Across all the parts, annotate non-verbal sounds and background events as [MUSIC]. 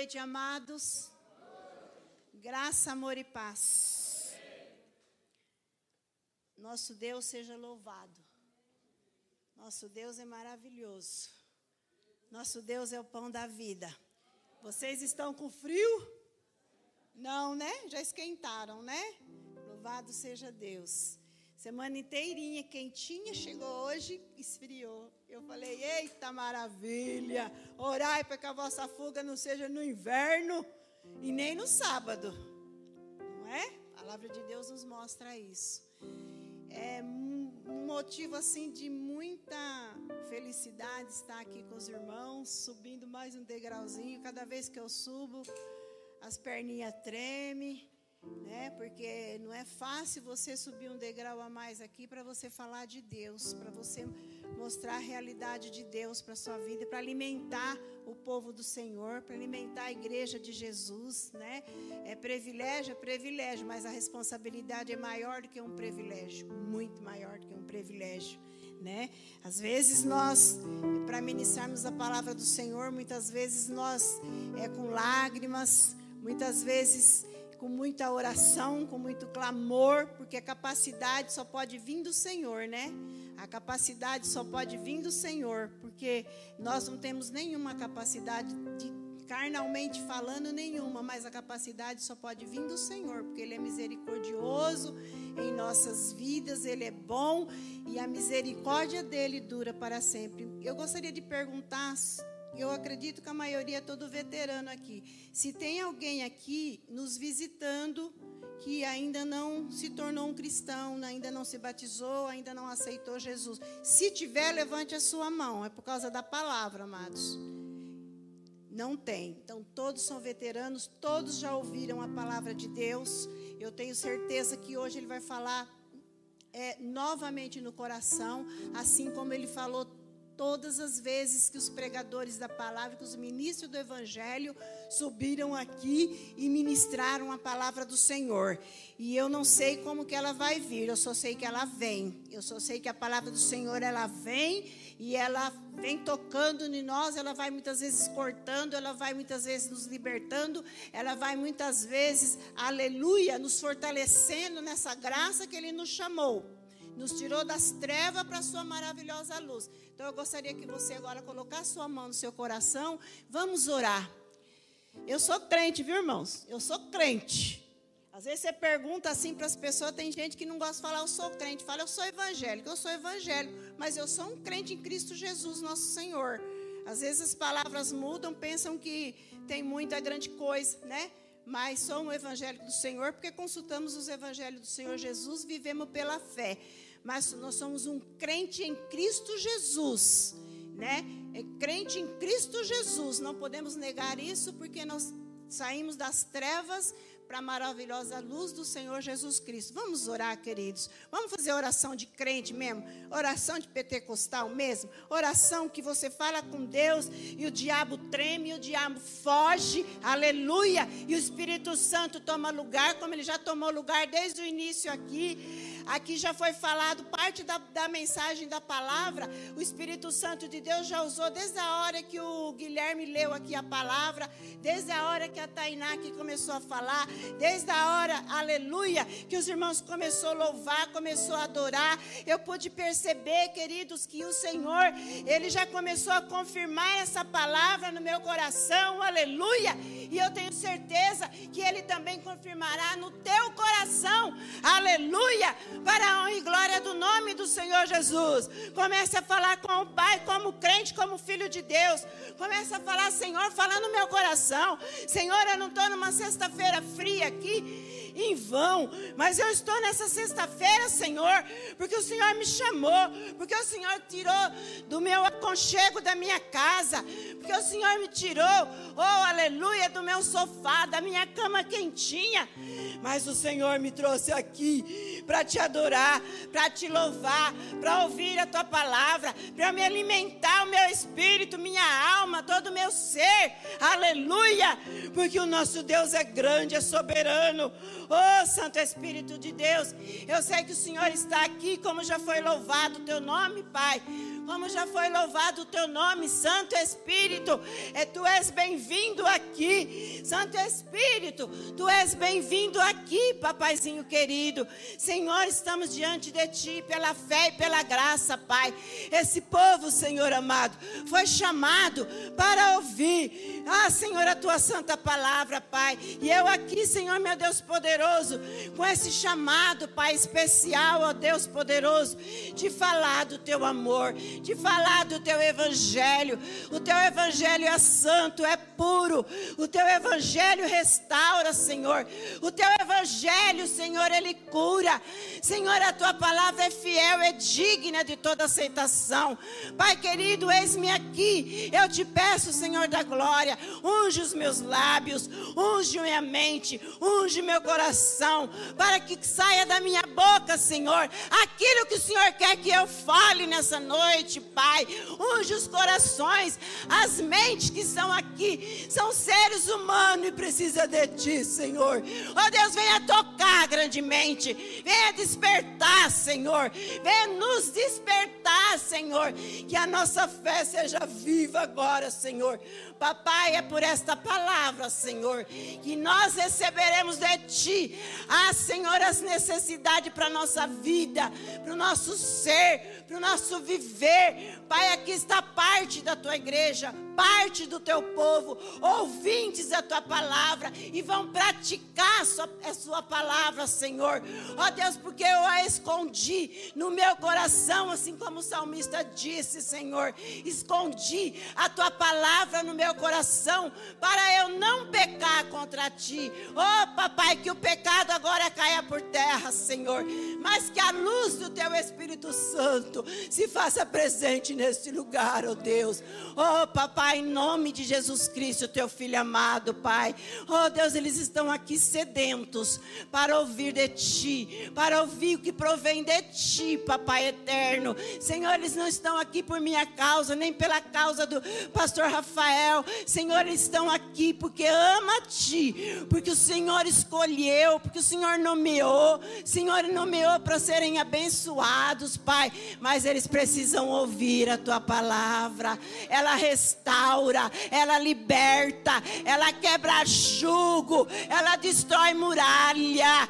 noite, amados. Graça, amor e paz. Nosso Deus seja louvado. Nosso Deus é maravilhoso. Nosso Deus é o pão da vida. Vocês estão com frio? Não, né? Já esquentaram, né? Louvado seja Deus. Semana inteirinha, quentinha, chegou hoje, esfriou. Eu falei, eita maravilha! Orai para que a vossa fuga não seja no inverno e nem no sábado. Não é? A palavra de Deus nos mostra isso. É um motivo assim de muita felicidade estar aqui com os irmãos, subindo mais um degrauzinho. Cada vez que eu subo, as perninhas tremem né? Porque não é fácil você subir um degrau a mais aqui para você falar de Deus, para você mostrar a realidade de Deus para sua vida, para alimentar o povo do Senhor, para alimentar a igreja de Jesus, né? É privilégio, é privilégio, mas a responsabilidade é maior do que um privilégio, muito maior do que um privilégio. Né? Às vezes nós, para ministrarmos a palavra do Senhor, muitas vezes nós é com lágrimas, muitas vezes com muita oração, com muito clamor, porque a capacidade só pode vir do Senhor, né? A capacidade só pode vir do Senhor, porque nós não temos nenhuma capacidade de carnalmente falando nenhuma, mas a capacidade só pode vir do Senhor, porque Ele é misericordioso em nossas vidas, Ele é bom e a misericórdia dele dura para sempre. Eu gostaria de perguntar eu acredito que a maioria é todo veterano aqui. Se tem alguém aqui nos visitando que ainda não se tornou um cristão, ainda não se batizou, ainda não aceitou Jesus. Se tiver, levante a sua mão. É por causa da palavra, amados. Não tem. Então, todos são veteranos, todos já ouviram a palavra de Deus. Eu tenho certeza que hoje ele vai falar é, novamente no coração, assim como ele falou todas as vezes que os pregadores da palavra, que os ministros do evangelho subiram aqui e ministraram a palavra do Senhor. E eu não sei como que ela vai vir, eu só sei que ela vem. Eu só sei que a palavra do Senhor ela vem e ela vem tocando em nós, ela vai muitas vezes cortando, ela vai muitas vezes nos libertando, ela vai muitas vezes, aleluia, nos fortalecendo nessa graça que ele nos chamou nos tirou das trevas para a sua maravilhosa luz. Então eu gostaria que você agora colocasse sua mão no seu coração. Vamos orar. Eu sou crente, viu, irmãos? Eu sou crente. Às vezes você pergunta assim para as pessoas, tem gente que não gosta de falar, eu sou crente. Fala, eu sou evangélico, eu sou evangélico. Mas eu sou um crente em Cristo Jesus, nosso Senhor. Às vezes as palavras mudam, pensam que tem muita grande coisa, né? mas sou um evangélico do Senhor porque consultamos os evangelhos do Senhor Jesus, vivemos pela fé. Mas nós somos um crente em Cristo Jesus, né? É crente em Cristo Jesus. Não podemos negar isso porque nós saímos das trevas para a maravilhosa luz do Senhor Jesus Cristo. Vamos orar, queridos. Vamos fazer oração de crente mesmo, oração de pentecostal mesmo, oração que você fala com Deus e o diabo treme, e o diabo foge, aleluia, e o Espírito Santo toma lugar, como ele já tomou lugar desde o início aqui. Aqui já foi falado parte da, da mensagem da palavra. O Espírito Santo de Deus já usou desde a hora que o Guilherme leu aqui a palavra, desde a hora que a Tainá aqui começou a falar, desde a hora, aleluia, que os irmãos começou a louvar, começou a adorar. Eu pude perceber, queridos, que o Senhor, ele já começou a confirmar essa palavra no meu coração, aleluia. E eu tenho certeza que ele também confirmará no teu coração, aleluia para a honra e glória do nome do Senhor Jesus. Comece a falar com o Pai, como crente, como filho de Deus. Comece a falar, Senhor, fala no meu coração. Senhor, eu não estou numa sexta-feira fria aqui em vão. Mas eu estou nessa sexta-feira, Senhor, porque o Senhor me chamou, porque o Senhor tirou do meu aconchego da minha casa, porque o Senhor me tirou, oh aleluia, do meu sofá, da minha cama quentinha. Mas o Senhor me trouxe aqui para te adorar, para te louvar, para ouvir a tua palavra, para me alimentar o meu espírito, minha alma, todo o meu ser. Aleluia! Porque o nosso Deus é grande, é soberano. Oh, Santo Espírito de Deus, eu sei que o Senhor está aqui, como já foi louvado o teu nome, Pai como já foi louvado o teu nome, Santo Espírito. É, tu és bem-vindo aqui, Santo Espírito. Tu és bem-vindo aqui, papaizinho querido. Senhor, estamos diante de ti pela fé e pela graça, Pai. Esse povo, Senhor amado, foi chamado para ouvir, ah, Senhor, a tua santa palavra, Pai. E eu aqui, Senhor, meu Deus poderoso, com esse chamado, Pai, especial, ó Deus poderoso, de falar do teu amor, de falar do teu evangelho. O teu evangelho é santo, é puro. O teu evangelho restaura, Senhor. O teu evangelho, Senhor, ele cura. Senhor, a tua palavra é fiel, é digna de toda aceitação. Pai querido, eis-me aqui. Eu te peço, Senhor da glória, unge os meus lábios, unge minha mente, unge meu coração, para que saia da minha boca, Senhor, aquilo que o Senhor quer que eu fale nessa noite, Pai. Unge os corações, as mentes que estão aqui, são seres humanos e precisa de Ti, Senhor. Oh Deus, venha tocar grandemente, venha despertar, Senhor, venha nos despertar, Senhor, que a nossa fé seja viva agora, Senhor. Papai, é por esta palavra, Senhor, que nós receberemos de Ti, ah, Senhor, as necessidades para a nossa vida, para o nosso ser, para o nosso viver. Pai, aqui está parte da Tua igreja, parte do Teu povo, ouvintes da Tua palavra e vão praticar a Sua, a sua palavra, Senhor. Ó oh, Deus, porque eu a escondi no meu coração, assim como o salmista disse, Senhor, escondi a Tua palavra no meu coração para eu não pecar contra ti. Oh, papai, que o pecado agora caia por terra, Senhor, mas que a luz do teu Espírito Santo se faça presente neste lugar, oh Deus. Oh, papai, em nome de Jesus Cristo, teu filho amado, Pai. Oh, Deus, eles estão aqui sedentos para ouvir de ti, para ouvir o que provém de ti, papai eterno. Senhor, eles não estão aqui por minha causa, nem pela causa do pastor Rafael, Senhor, eles estão aqui porque ama a Ti, porque o Senhor escolheu, porque o Senhor nomeou, Senhor nomeou para serem abençoados, Pai, mas eles precisam ouvir a Tua palavra, ela restaura, ela liberta, ela quebra jugo, ela destrói muralha,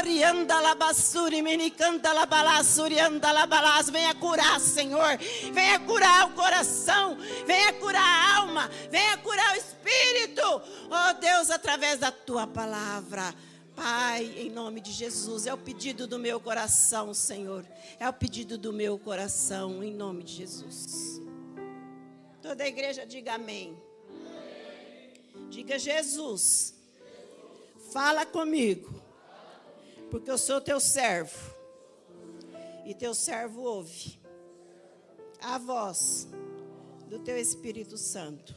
orianda labassuri, menicanta labalassuri, anda labalas, venha curar, Senhor, venha curar o coração, venha curar a alma, venha curar o espírito, oh Deus, através da tua palavra. Pai, em nome de Jesus, é o pedido do meu coração, Senhor. É o pedido do meu coração, em nome de Jesus. Toda a igreja diga amém. amém. Diga Jesus, fala comigo, porque eu sou teu servo, e teu servo ouve a voz do teu Espírito Santo.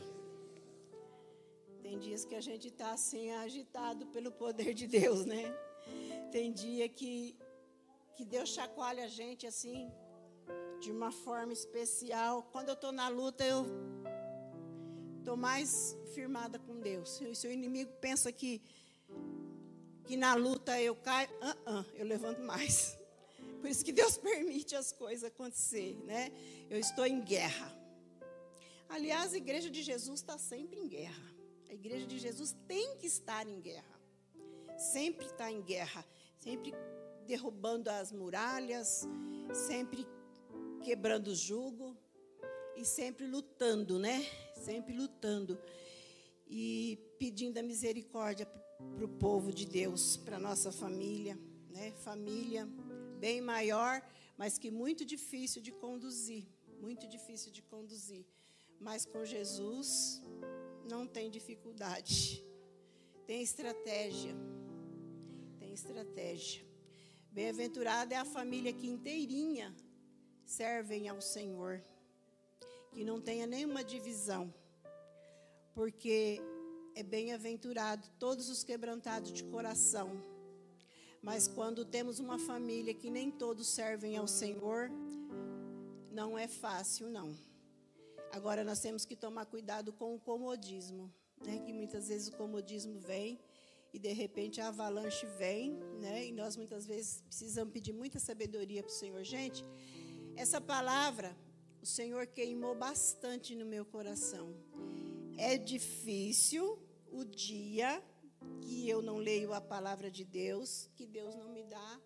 Tem dias que a gente está assim agitado pelo poder de Deus, né? Tem dia que, que Deus chacoalha a gente assim, de uma forma especial. Quando eu estou na luta, eu estou mais firmada com Deus. Se o inimigo pensa que, que na luta eu caio, uh -uh, eu levanto mais. [LAUGHS] Por isso que Deus [LAUGHS] permite as coisas acontecer, né? Eu estou em guerra. Aliás, a igreja de Jesus está sempre em guerra. A igreja de Jesus tem que estar em guerra. Sempre está em guerra. Sempre derrubando as muralhas, sempre quebrando o jugo e sempre lutando, né? Sempre lutando e pedindo a misericórdia para o povo de Deus, para nossa família, né? Família bem maior, mas que muito difícil de conduzir, muito difícil de conduzir. Mas com Jesus não tem dificuldade. Tem estratégia. Tem estratégia. Bem-aventurada é a família que inteirinha servem ao Senhor. Que não tenha nenhuma divisão. Porque é bem-aventurado todos os quebrantados de coração. Mas quando temos uma família que nem todos servem ao Senhor, não é fácil, não. Agora nós temos que tomar cuidado com o comodismo, né? Que muitas vezes o comodismo vem e de repente a avalanche vem, né? E nós muitas vezes precisamos pedir muita sabedoria para o Senhor. Gente, essa palavra, o Senhor queimou bastante no meu coração. É difícil o dia que eu não leio a palavra de Deus, que Deus não me dá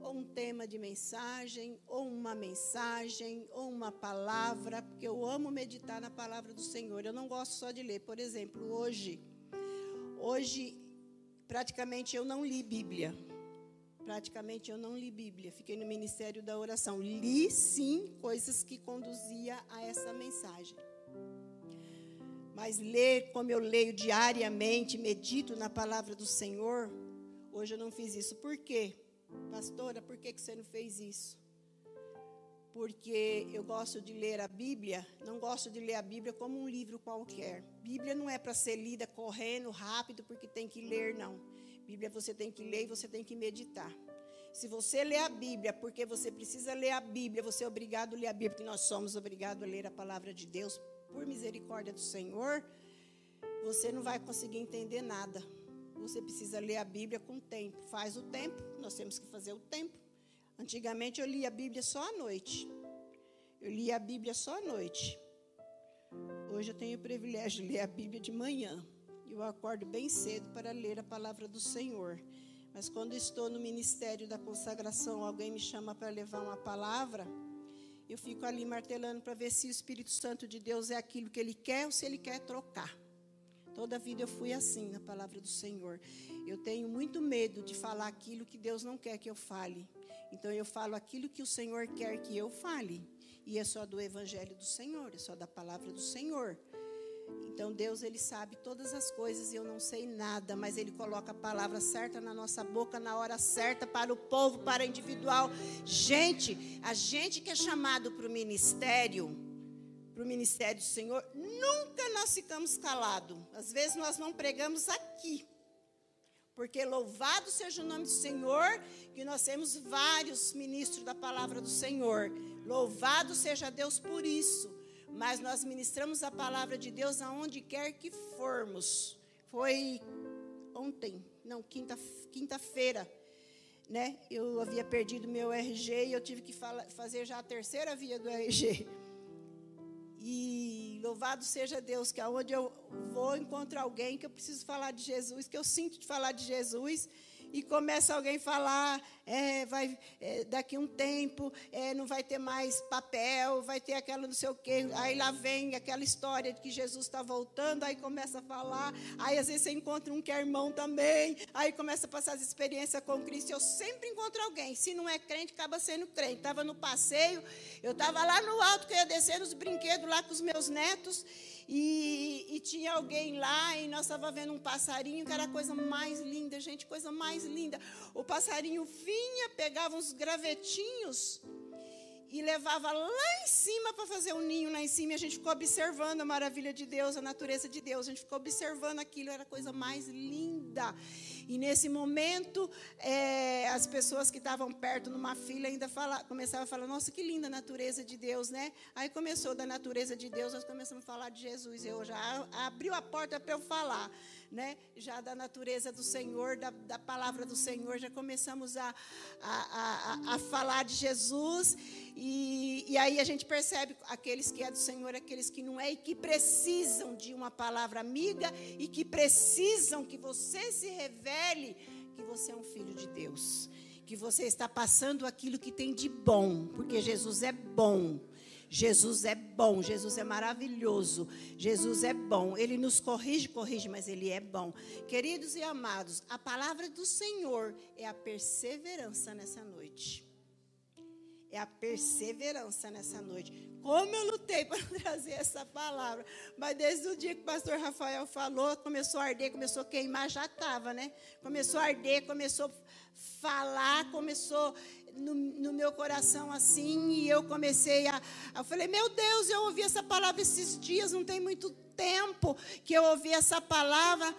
ou um tema de mensagem, ou uma mensagem, ou uma palavra, porque eu amo meditar na palavra do Senhor. Eu não gosto só de ler. Por exemplo, hoje, hoje praticamente eu não li Bíblia. Praticamente eu não li Bíblia. Fiquei no ministério da oração. Li sim coisas que conduzia a essa mensagem. Mas ler como eu leio diariamente, medito na palavra do Senhor, hoje eu não fiz isso. Por quê? Pastora, por que você não fez isso? Porque eu gosto de ler a Bíblia, não gosto de ler a Bíblia como um livro qualquer. Bíblia não é para ser lida correndo rápido porque tem que ler, não. Bíblia você tem que ler e você tem que meditar. Se você lê a Bíblia porque você precisa ler a Bíblia, você é obrigado a ler a Bíblia, porque nós somos obrigados a ler a palavra de Deus por misericórdia do Senhor, você não vai conseguir entender nada você precisa ler a Bíblia com tempo. Faz o tempo, nós temos que fazer o tempo. Antigamente eu lia a Bíblia só à noite. Eu lia a Bíblia só à noite. Hoje eu tenho o privilégio de ler a Bíblia de manhã. Eu acordo bem cedo para ler a palavra do Senhor. Mas quando estou no ministério da consagração, alguém me chama para levar uma palavra, eu fico ali martelando para ver se o Espírito Santo de Deus é aquilo que ele quer ou se ele quer trocar. Toda a vida eu fui assim na palavra do Senhor. Eu tenho muito medo de falar aquilo que Deus não quer que eu fale. Então eu falo aquilo que o Senhor quer que eu fale. E é só do evangelho do Senhor, é só da palavra do Senhor. Então Deus ele sabe todas as coisas e eu não sei nada, mas ele coloca a palavra certa na nossa boca na hora certa para o povo, para o individual. Gente, a gente que é chamado para o ministério, para o ministério do Senhor, nunca nós ficamos calados. Às vezes nós não pregamos aqui. Porque louvado seja o nome do Senhor, que nós temos vários ministros da palavra do Senhor. Louvado seja Deus por isso. Mas nós ministramos a palavra de Deus aonde quer que formos. Foi ontem, não, quinta-feira. Quinta né? Eu havia perdido meu RG e eu tive que fazer já a terceira via do RG. E louvado seja Deus, que aonde eu vou encontrar alguém que eu preciso falar de Jesus, que eu sinto de falar de Jesus, e começa alguém a falar, é, vai, é, daqui um tempo é, não vai ter mais papel, vai ter aquela não sei o quê. Aí lá vem aquela história de que Jesus está voltando, aí começa a falar, aí às vezes você encontra um que é irmão também, aí começa a passar as experiências com Cristo. Eu sempre encontro alguém, se não é crente, acaba sendo crente. Estava no passeio, eu estava lá no alto, que eu ia descer nos brinquedos lá com os meus netos, e, e, tinha alguém lá e nós estávamos vendo um passarinho que era a coisa mais linda, gente, coisa mais linda. O passarinho vinha, pegava uns gravetinhos e levava lá em cima para fazer um ninho lá em cima. E a gente ficou observando a maravilha de Deus, a natureza de Deus. A gente ficou observando aquilo, era a coisa mais linda. E nesse momento, é, as pessoas que estavam perto numa fila ainda fala, começavam a falar: Nossa, que linda a natureza de Deus, né? Aí começou da natureza de Deus, nós começamos a falar de Jesus. Eu já abriu a porta para eu falar, né? Já da natureza do Senhor, da, da palavra do Senhor, já começamos a, a, a, a falar de Jesus. E, e aí a gente percebe aqueles que é do Senhor, aqueles que não é, e que precisam de uma palavra amiga e que precisam que você se revele revele que você é um filho de Deus, que você está passando aquilo que tem de bom, porque Jesus é bom. Jesus é bom, Jesus é maravilhoso, Jesus é bom. Ele nos corrige, corrige, mas ele é bom. Queridos e amados, a palavra do Senhor é a perseverança nessa noite. É a perseverança nessa noite. Como eu lutei [LAUGHS] para trazer essa palavra. Mas desde o dia que o pastor Rafael falou, começou a arder, começou a queimar, já estava, né? Começou a arder, começou a falar, começou no, no, meu coração assim, e eu comecei a. Eu falei, meu Deus, eu ouvi essa palavra esses dias, não tem muito tempo que eu ouvi essa palavra.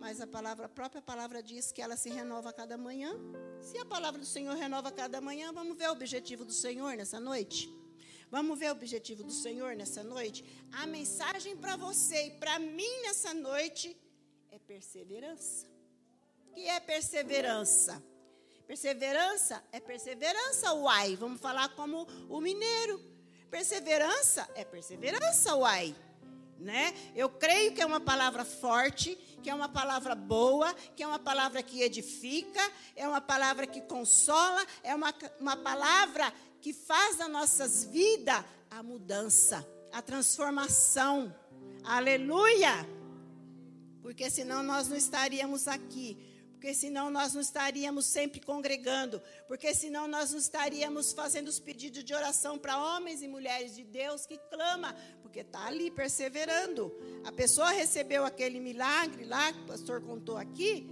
Mas a palavra, a própria palavra diz que ela se renova a cada manhã. Se a palavra do Senhor renova a cada manhã, vamos ver o objetivo do Senhor nessa noite? Vamos ver o objetivo do Senhor nessa noite? A mensagem para você e para mim nessa noite é perseverança. O que é perseverança? Perseverança é perseverança, uai. Vamos falar como o mineiro. Perseverança é perseverança, uai. Né? Eu creio que é uma palavra forte, que é uma palavra boa, que é uma palavra que edifica, é uma palavra que consola, é uma, uma palavra que faz das nossas vidas a mudança, a transformação. Aleluia! Porque senão nós não estaríamos aqui porque senão nós não estaríamos sempre congregando, porque senão nós não estaríamos fazendo os pedidos de oração para homens e mulheres de Deus que clama, porque está ali perseverando. A pessoa recebeu aquele milagre lá, que o pastor contou aqui,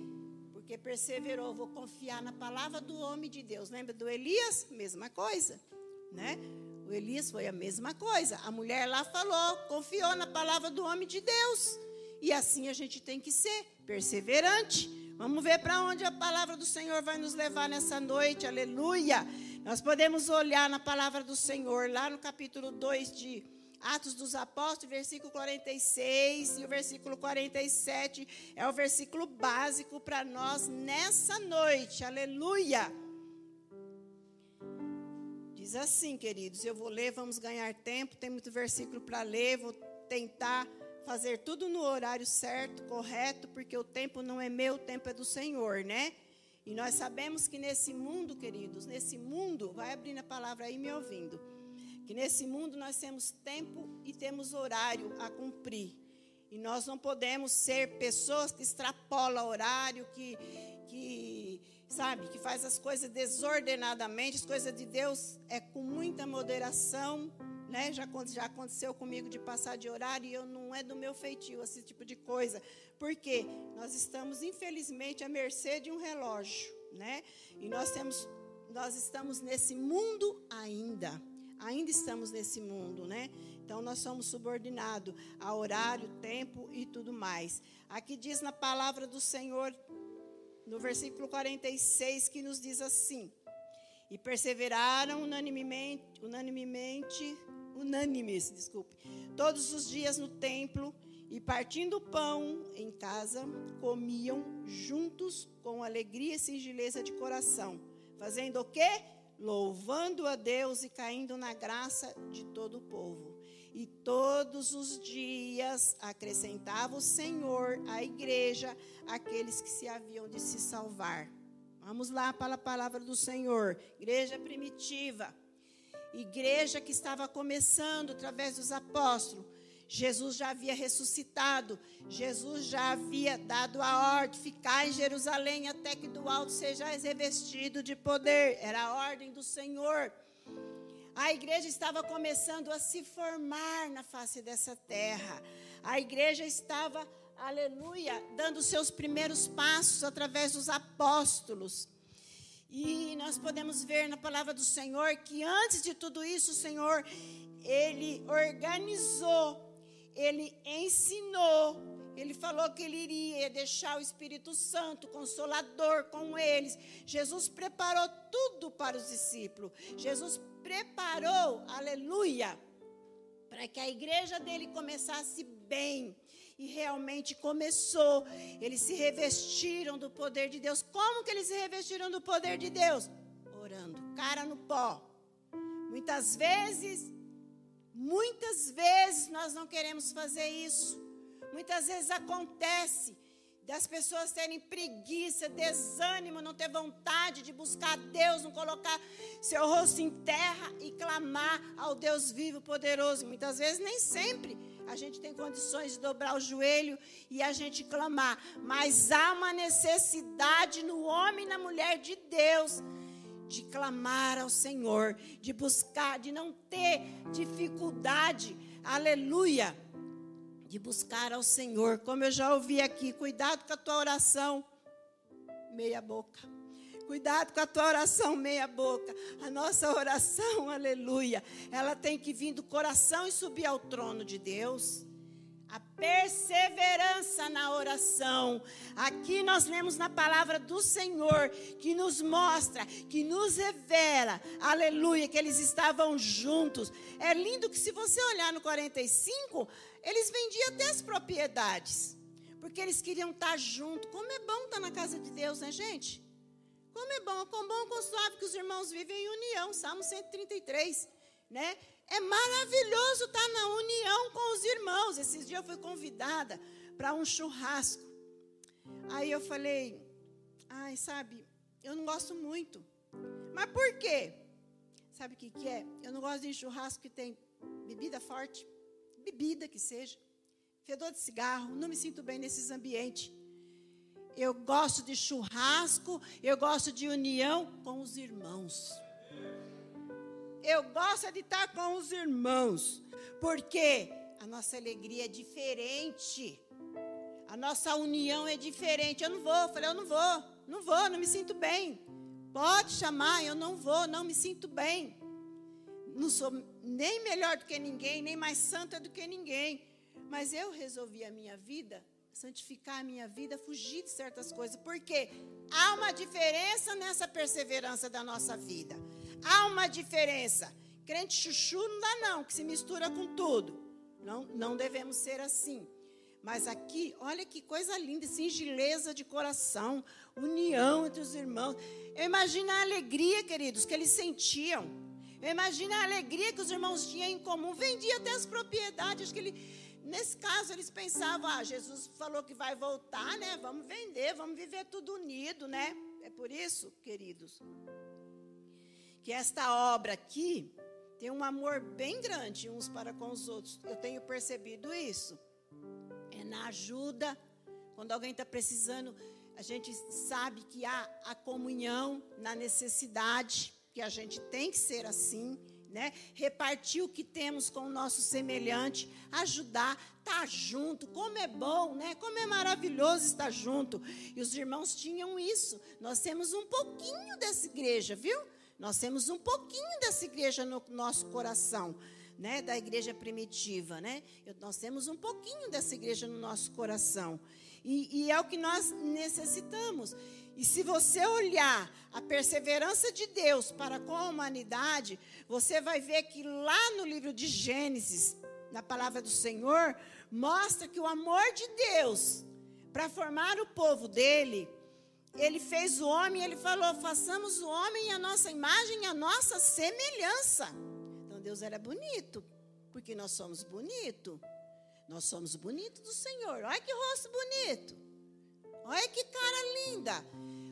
porque perseverou. Vou confiar na palavra do homem de Deus. Lembra do Elias? Mesma coisa, né? O Elias foi a mesma coisa. A mulher lá falou, confiou na palavra do homem de Deus. E assim a gente tem que ser perseverante. Vamos ver para onde a palavra do Senhor vai nos levar nessa noite, aleluia. Nós podemos olhar na palavra do Senhor, lá no capítulo 2 de Atos dos Apóstolos, versículo 46 e o versículo 47 é o versículo básico para nós nessa noite, aleluia. Diz assim, queridos, eu vou ler, vamos ganhar tempo, tem muito versículo para ler, vou tentar fazer tudo no horário certo, correto, porque o tempo não é meu, o tempo é do Senhor, né? E nós sabemos que nesse mundo, queridos, nesse mundo, vai abrindo a palavra aí me ouvindo, que nesse mundo nós temos tempo e temos horário a cumprir. E nós não podemos ser pessoas que extrapolam horário, que, que sabe, que faz as coisas desordenadamente, as coisas de Deus é com muita moderação, né? Já, já aconteceu comigo de passar de horário e eu não é do meu feitio esse tipo de coisa. Porque nós estamos, infelizmente, à mercê de um relógio, né? E nós temos, nós estamos nesse mundo ainda. Ainda estamos nesse mundo, né? Então nós somos subordinados a horário, tempo e tudo mais. Aqui diz na palavra do Senhor, no versículo 46, que nos diz assim: E perseveraram unanimemente, unanimemente unânimes, desculpe, todos os dias no templo e partindo o pão em casa, comiam juntos com alegria e singeleza de coração, fazendo o quê? Louvando a Deus e caindo na graça de todo o povo. E todos os dias acrescentava o Senhor à igreja aqueles que se haviam de se salvar. Vamos lá para a palavra do Senhor. Igreja primitiva igreja que estava começando através dos apóstolos. Jesus já havia ressuscitado, Jesus já havia dado a ordem, ficar em Jerusalém até que do alto seja revestido de poder. Era a ordem do Senhor. A igreja estava começando a se formar na face dessa terra. A igreja estava, aleluia, dando seus primeiros passos através dos apóstolos. E nós podemos ver na palavra do Senhor que antes de tudo isso, o Senhor, ele organizou, ele ensinou, ele falou que ele iria deixar o Espírito Santo, consolador, com eles. Jesus preparou tudo para os discípulos. Jesus preparou, aleluia, para que a igreja dele começasse bem e realmente começou. Eles se revestiram do poder de Deus. Como que eles se revestiram do poder de Deus? Orando, cara no pó. Muitas vezes, muitas vezes nós não queremos fazer isso. Muitas vezes acontece das pessoas terem preguiça, desânimo, não ter vontade de buscar Deus, não colocar seu rosto em terra e clamar ao Deus vivo, poderoso. Muitas vezes, nem sempre a gente tem condições de dobrar o joelho e a gente clamar, mas há uma necessidade no homem e na mulher de Deus de clamar ao Senhor, de buscar, de não ter dificuldade, aleluia, de buscar ao Senhor. Como eu já ouvi aqui, cuidado com a tua oração, meia boca. Cuidado com a tua oração meia boca. A nossa oração, [LAUGHS] aleluia, ela tem que vir do coração e subir ao trono de Deus. A perseverança na oração. Aqui nós lemos na palavra do Senhor que nos mostra, que nos revela, aleluia, que eles estavam juntos. É lindo que se você olhar no 45, eles vendiam até as propriedades, porque eles queriam estar juntos. Como é bom estar na casa de Deus, né, gente? Como é bom, com bom, com suave que os irmãos vivem em união. Salmo 133. né? É maravilhoso estar na união com os irmãos. Esses dias eu fui convidada para um churrasco. Aí eu falei, ai, sabe, eu não gosto muito. Mas por quê? Sabe o que, que é? Eu não gosto de churrasco que tem bebida forte, bebida que seja, fedor de cigarro, não me sinto bem nesses ambientes. Eu gosto de churrasco, eu gosto de união com os irmãos. Eu gosto de estar com os irmãos, porque a nossa alegria é diferente. A nossa união é diferente. Eu não vou, eu falei, eu não vou, não vou, não me sinto bem. Pode chamar, eu não vou, não me sinto bem. Não sou nem melhor do que ninguém, nem mais santa do que ninguém. Mas eu resolvi a minha vida, santificar a minha vida, fugir de certas coisas. Porque há uma diferença nessa perseverança da nossa vida. Há uma diferença. Crente chuchu não dá não, que se mistura com tudo. Não, não devemos ser assim. Mas aqui, olha que coisa linda, singeleza de coração, união entre os irmãos. Eu imagino a alegria, queridos, que eles sentiam. Eu imagino a alegria que os irmãos tinham em comum. Vendia até as propriedades que ele. Nesse caso, eles pensavam: ah, Jesus falou que vai voltar, né? Vamos vender, vamos viver tudo unido, né? É por isso, queridos, que esta obra aqui tem um amor bem grande uns para com os outros. Eu tenho percebido isso. É na ajuda, quando alguém está precisando, a gente sabe que há a comunhão na necessidade, que a gente tem que ser assim, né? Repartir o que temos com o nosso semelhante, ajudar, estar tá junto, como é bom, né? Como é maravilhoso estar junto. E os irmãos tinham isso. Nós temos um pouquinho dessa igreja, viu? Nós temos um pouquinho dessa igreja no nosso coração, né? Da igreja primitiva, né? Nós temos um pouquinho dessa igreja no nosso coração. E, e é o que nós necessitamos. E se você olhar a perseverança de Deus para com a humanidade, você vai ver que lá no livro de Gênesis, na palavra do Senhor, mostra que o amor de Deus para formar o povo dele ele fez o homem, ele falou: façamos o homem a nossa imagem, a nossa semelhança. Então Deus era bonito, porque nós somos bonito. Nós somos bonitos do Senhor. Olha que rosto bonito. Olha que cara linda.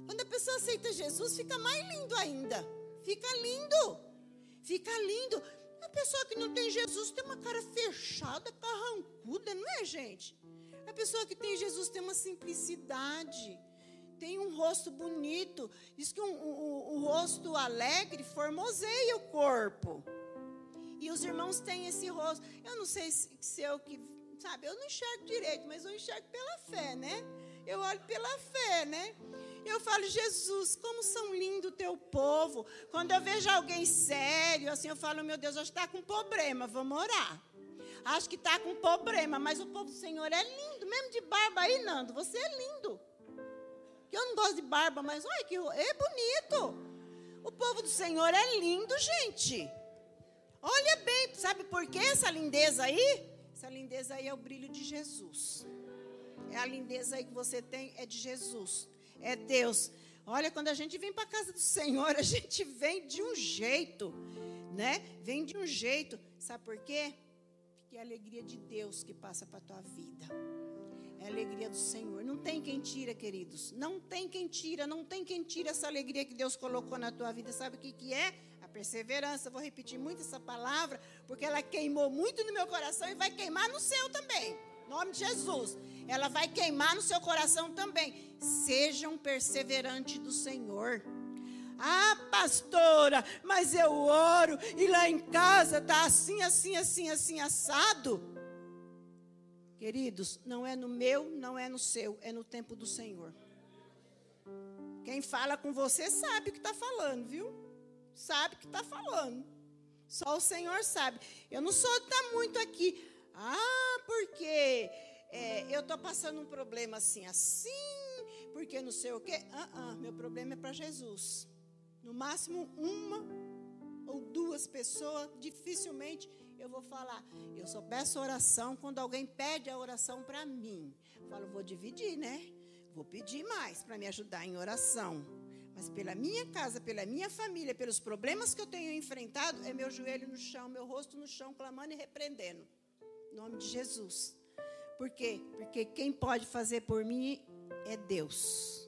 Quando a pessoa aceita Jesus, fica mais lindo ainda. Fica lindo. Fica lindo. A pessoa que não tem Jesus tem uma cara fechada, carrancuda, não é, gente? A pessoa que tem Jesus tem uma simplicidade tem um rosto bonito. Diz que um, um, um, rosto alegre formoseia o corpo. E os irmãos têm esse rosto. Eu não sei se, se eu que. Sabe, eu não enxergo direito, mas eu enxergo pela fé, né? Olho pela fé, né? Eu falo, Jesus, como são lindo o teu povo. Quando eu vejo alguém sério, assim, eu falo, meu Deus, acho que está com problema, vamos orar. Acho que está com problema, mas o povo do Senhor é lindo, mesmo de barba aí, Nando, você é lindo eu não gosto de barba, mas olha que é bonito. O povo do Senhor é lindo, gente. Olha bem, sabe por que essa lindeza aí? Essa lindeza aí é o brilho de Jesus. É a lindeza aí que você tem, é de Jesus. É Deus. Olha, quando a gente vem para a casa do Senhor, a gente vem de um jeito, né? Vem de um jeito. Sabe por quê? Porque é a alegria de Deus que passa para a tua vida. É a alegria do Senhor. Não tem quem tira, queridos. Não tem quem tira, não tem quem tira essa alegria que Deus colocou na tua vida. Sabe o que, que é? A perseverança. Vou repetir muito essa palavra, porque ela queimou muito no meu coração e vai queimar no seu também. Em nome de Jesus. Ela vai queimar no seu coração também. Sejam perseverantes do Senhor. Ah, pastora, mas eu oro e lá em casa tá assim, assim, assim, assim assado. Queridos, não é no meu, não é no seu, é no tempo do Senhor. Quem fala com você sabe o que está falando, viu? Sabe o que está falando. Só o Senhor sabe. Eu não sou tá muito aqui. Ah, porque é, eu estou passando um problema assim, assim, porque não sei o quê. Ah, ah, meu problema é para Jesus. No máximo uma ou duas pessoas, dificilmente eu vou falar. Eu só peço oração quando alguém pede a oração para mim. Eu falo, vou dividir, né? Vou pedir mais para me ajudar em oração. Mas pela minha casa, pela minha família, pelos problemas que eu tenho enfrentado, é meu joelho no chão, meu rosto no chão, clamando e repreendendo. Em nome de Jesus. Por quê? Porque quem pode fazer por mim é Deus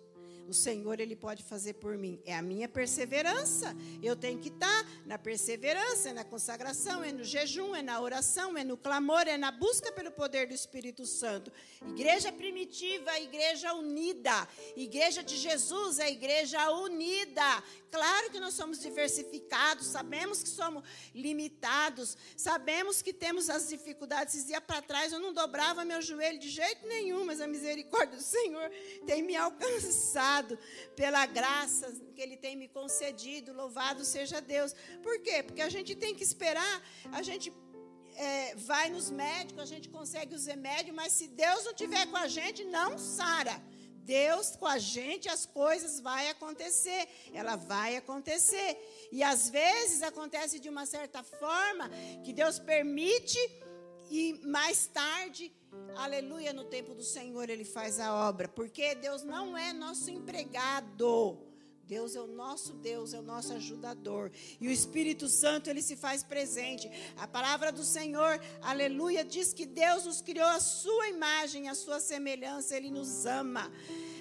o Senhor ele pode fazer por mim. É a minha perseverança. Eu tenho que estar na perseverança, é na consagração, é no jejum, é na oração, é no clamor, é na busca pelo poder do Espírito Santo. Igreja primitiva, igreja unida. Igreja de Jesus é igreja unida. Claro que nós somos diversificados, sabemos que somos limitados, sabemos que temos as dificuldades. Esses dias para trás eu não dobrava meu joelho de jeito nenhum, mas a misericórdia do Senhor tem me alcançado pela graça que Ele tem me concedido. Louvado seja Deus. Por quê? Porque a gente tem que esperar, a gente é, vai nos médicos, a gente consegue os remédios, mas se Deus não tiver com a gente, não sara. Deus com a gente, as coisas vai acontecer, ela vai acontecer. E às vezes acontece de uma certa forma que Deus permite e mais tarde, aleluia, no tempo do Senhor ele faz a obra, porque Deus não é nosso empregado. Deus é o nosso Deus, é o nosso ajudador. E o Espírito Santo, ele se faz presente. A palavra do Senhor, aleluia, diz que Deus nos criou a sua imagem, a sua semelhança, ele nos ama.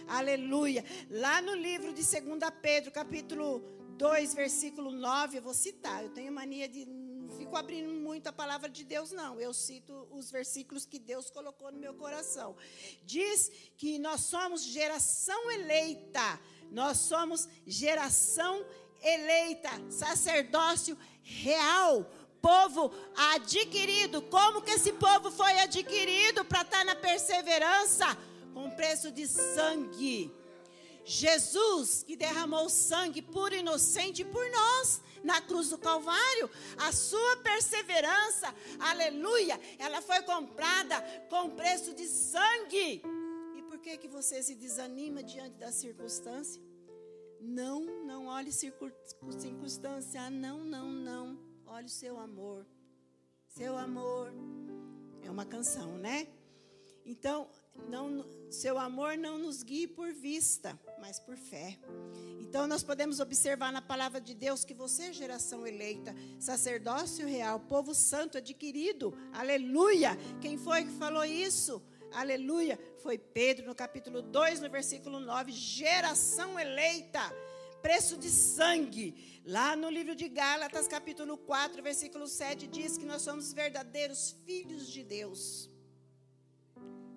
Aleluia. Lá no livro de 2 Pedro, capítulo 2, versículo 9, eu vou citar. Eu tenho mania de não fico abrindo muito a palavra de Deus, não. Eu cito os versículos que Deus colocou no meu coração. Diz que nós somos geração eleita nós somos geração eleita, sacerdócio real, povo adquirido. Como que esse povo foi adquirido para estar tá na perseverança? Com preço de sangue. Jesus, que derramou sangue puro e inocente por nós na cruz do Calvário, a sua perseverança, aleluia, ela foi comprada com preço de sangue por que, que você se desanima diante da circunstância? Não, não olhe circunstância. Ah, não, não, não. Olhe o seu amor. Seu amor. É uma canção, né? Então, não, seu amor não nos guie por vista, mas por fé. Então, nós podemos observar na palavra de Deus que você é geração eleita, sacerdócio real, povo santo adquirido. Aleluia! Quem foi que falou isso? Aleluia, foi Pedro no capítulo 2, no versículo 9, geração eleita, preço de sangue. Lá no livro de Gálatas, capítulo 4, versículo 7, diz que nós somos verdadeiros filhos de Deus.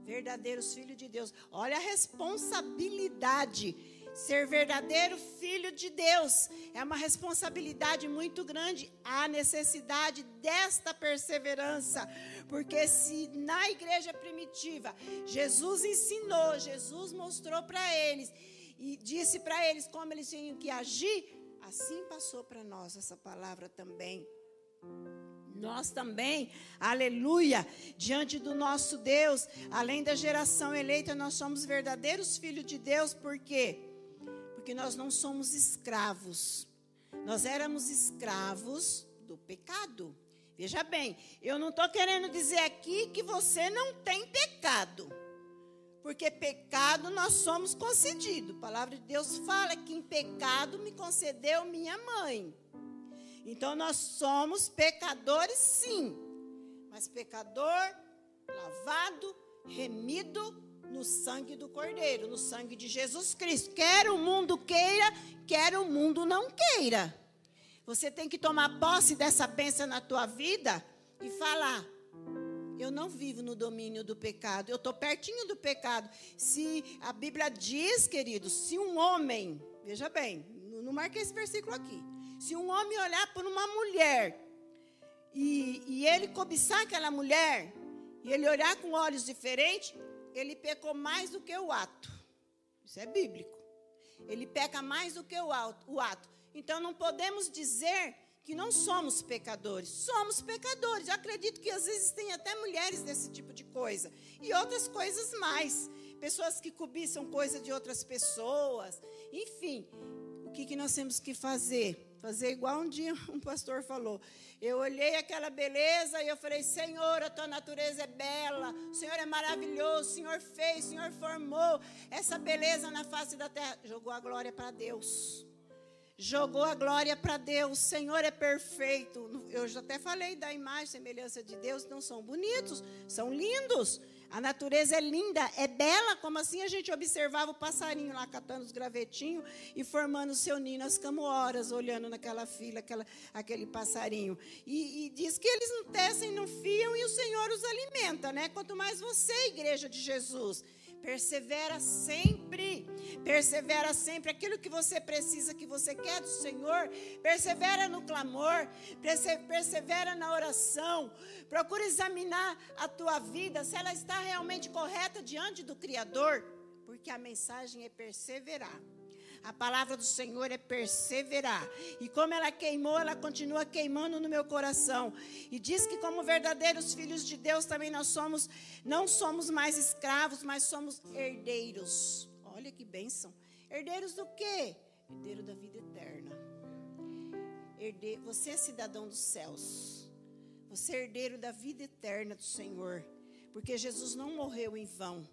Verdadeiros filhos de Deus. Olha a responsabilidade Ser verdadeiro filho de Deus é uma responsabilidade muito grande. Há necessidade desta perseverança, porque se na igreja primitiva Jesus ensinou, Jesus mostrou para eles e disse para eles como eles tinham que agir, assim passou para nós essa palavra também. Nós também, aleluia, diante do nosso Deus, além da geração eleita, nós somos verdadeiros filhos de Deus, por quê? Porque nós não somos escravos. Nós éramos escravos do pecado. Veja bem, eu não estou querendo dizer aqui que você não tem pecado. Porque pecado nós somos concedidos. A palavra de Deus fala que em pecado me concedeu minha mãe. Então nós somos pecadores, sim. Mas pecador lavado, remido no sangue do Cordeiro, no sangue de Jesus Cristo. Quer o mundo queira, quer o mundo não queira. Você tem que tomar posse dessa bênção na tua vida e falar: eu não vivo no domínio do pecado, eu estou pertinho do pecado. Se a Bíblia diz, querido, se um homem, veja bem, não marquei esse versículo aqui. Se um homem olhar por uma mulher e, e ele cobiçar aquela mulher, e ele olhar com olhos diferentes, ele pecou mais do que o ato. Isso é bíblico. Ele peca mais do que o ato. Então não podemos dizer que não somos pecadores. Somos pecadores. Eu acredito que às vezes tem até mulheres desse tipo de coisa. E outras coisas mais. Pessoas que cobiçam coisa de outras pessoas. Enfim, o que, que nós temos que fazer? Fazer igual um dia [LAUGHS] um pastor falou. Eu olhei aquela beleza e eu falei: Senhor, a tua natureza é bela, o Senhor é maravilhoso, o Senhor fez, o Senhor formou essa beleza na face da terra. Jogou a glória para Deus. Jogou a glória para Deus. O Senhor é perfeito. Eu já até falei da imagem, semelhança de Deus. Não são bonitos, são lindos. A natureza é linda, é bela, como assim a gente observava o passarinho lá catando os gravetinhos e formando o seu ninho. Nós ficamos horas olhando naquela fila, aquela, aquele passarinho. E, e, diz que eles não tecem, não fiam e o Senhor os alimenta, né? Quanto mais você, igreja de Jesus. Persevera sempre, persevera sempre. Aquilo que você precisa, que você quer do Senhor, persevera no clamor, persevera na oração. Procura examinar a tua vida, se ela está realmente correta diante do Criador, porque a mensagem é perseverar. A palavra do Senhor é perseverar. E como ela queimou, ela continua queimando no meu coração. E diz que como verdadeiros filhos de Deus também nós somos, não somos mais escravos, mas somos herdeiros. Olha que bênção. Herdeiros do quê? Herdeiro da vida eterna. Herde... Você é cidadão dos céus. Você é herdeiro da vida eterna do Senhor. Porque Jesus não morreu em vão.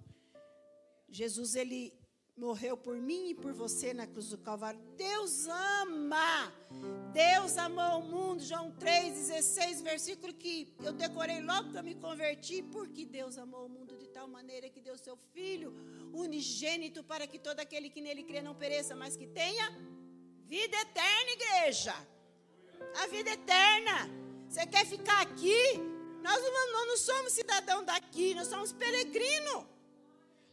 Jesus, ele morreu por mim e por você na cruz do Calvário. Deus ama. Deus amou o mundo. João 3,16, versículo que eu decorei logo que eu me converti. Porque Deus amou o mundo de tal maneira que deu seu Filho unigênito para que todo aquele que nele crê não pereça, mas que tenha vida eterna, igreja. A vida eterna. Você quer ficar aqui? Nós não, não somos cidadão daqui, nós somos peregrinos.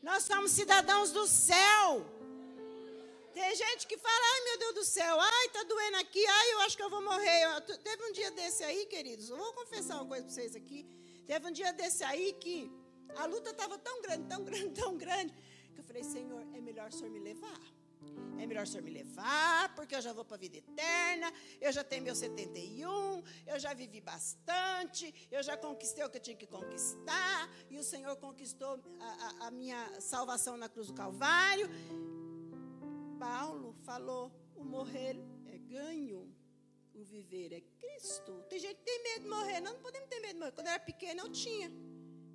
Nós somos cidadãos do céu. Tem gente que fala, ai meu Deus do céu, ai, tá doendo aqui, ai, eu acho que eu vou morrer. Teve um dia desse aí, queridos, eu vou confessar uma coisa para vocês aqui. Teve um dia desse aí que a luta estava tão grande, tão grande, tão grande, que eu falei, Senhor, é melhor o Senhor me levar. É melhor o Senhor me levar, porque eu já vou para a vida eterna, eu já tenho meu 71, eu já vivi bastante, eu já conquistei o que eu tinha que conquistar, e o Senhor conquistou a, a, a minha salvação na cruz do Calvário. Paulo falou: o morrer é ganho, o viver é Cristo. Tem gente que tem medo de morrer, nós não podemos ter medo de morrer. Quando eu era pequena, eu tinha.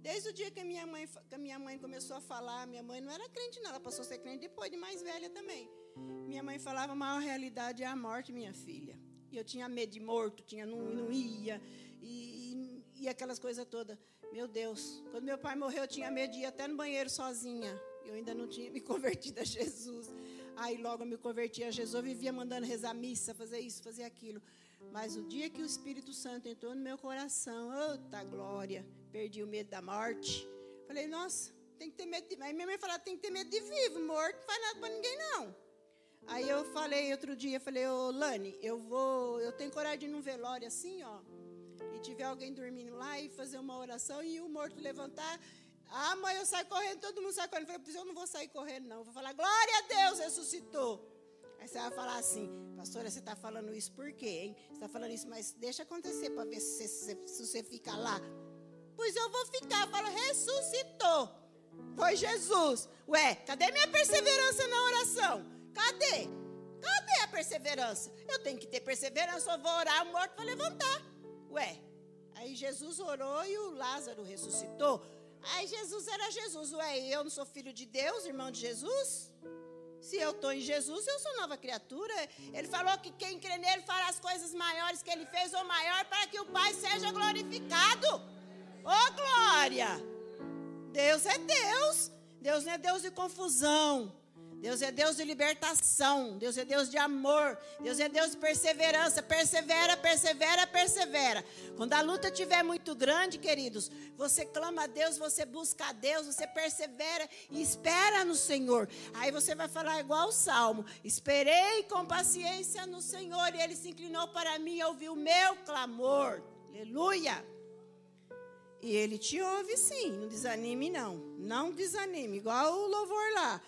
Desde o dia que a minha mãe, que minha mãe começou a falar, minha mãe não era crente, não, ela passou a ser crente depois de mais velha também. Minha mãe falava: a maior realidade é a morte, minha filha. E eu tinha medo de morto, tinha, não, não ia, e, e, e aquelas coisas todas. Meu Deus, quando meu pai morreu, eu tinha medo de ir até no banheiro sozinha. Eu ainda não tinha me [LAUGHS] convertido a Jesus. Aí logo eu me converti a Jesus, eu vivia mandando rezar missa, fazer isso, fazer aquilo. Mas o dia que o Espírito Santo entrou no meu coração, outra glória, perdi o medo da morte. Falei, nossa, tem que ter medo de. Aí minha mãe falava, tem que ter medo de vivo, morto não faz nada para ninguém, não. Aí eu falei outro dia, falei, ô Lani, eu vou, eu tenho coragem de ir num velório assim, ó, e tiver alguém dormindo lá e fazer uma oração e o morto levantar. Ah, mãe, eu saio correndo, todo mundo sai correndo. Eu falei, eu não vou sair correndo, não. Eu vou falar, glória a Deus, ressuscitou. Aí você vai falar assim, pastora, você está falando isso por quê, hein? Você está falando isso, mas deixa acontecer para ver se, se, você fica lá. Pois eu vou ficar. Fala, ressuscitou. Foi Jesus. Ué, cadê minha perseverança na oração? Cadê? Cadê a perseverança? Eu tenho que ter perseverança, eu vou orar, morto vai levantar. Ué, aí Jesus orou e o Lázaro ressuscitou. Aí Jesus era Jesus. Ué, eu não sou filho de Deus, irmão de Jesus? Se eu estou em Jesus, eu sou nova criatura. Ele falou que quem crê nele fará as coisas maiores que ele fez ou maior para que o Pai seja glorificado. Ô oh, glória! Deus é Deus. Deus não é Deus de confusão. Deus é Deus de libertação, Deus é Deus de amor, Deus é Deus de perseverança. Persevera, persevera, persevera. Quando a luta estiver muito grande, queridos, você clama a Deus, você busca a Deus, você persevera e espera no Senhor. Aí você vai falar igual o salmo: Esperei com paciência no Senhor, e Ele se inclinou para mim e ouviu o meu clamor. Aleluia. E Ele te ouve sim, não desanime, não. Não desanime, igual o louvor lá.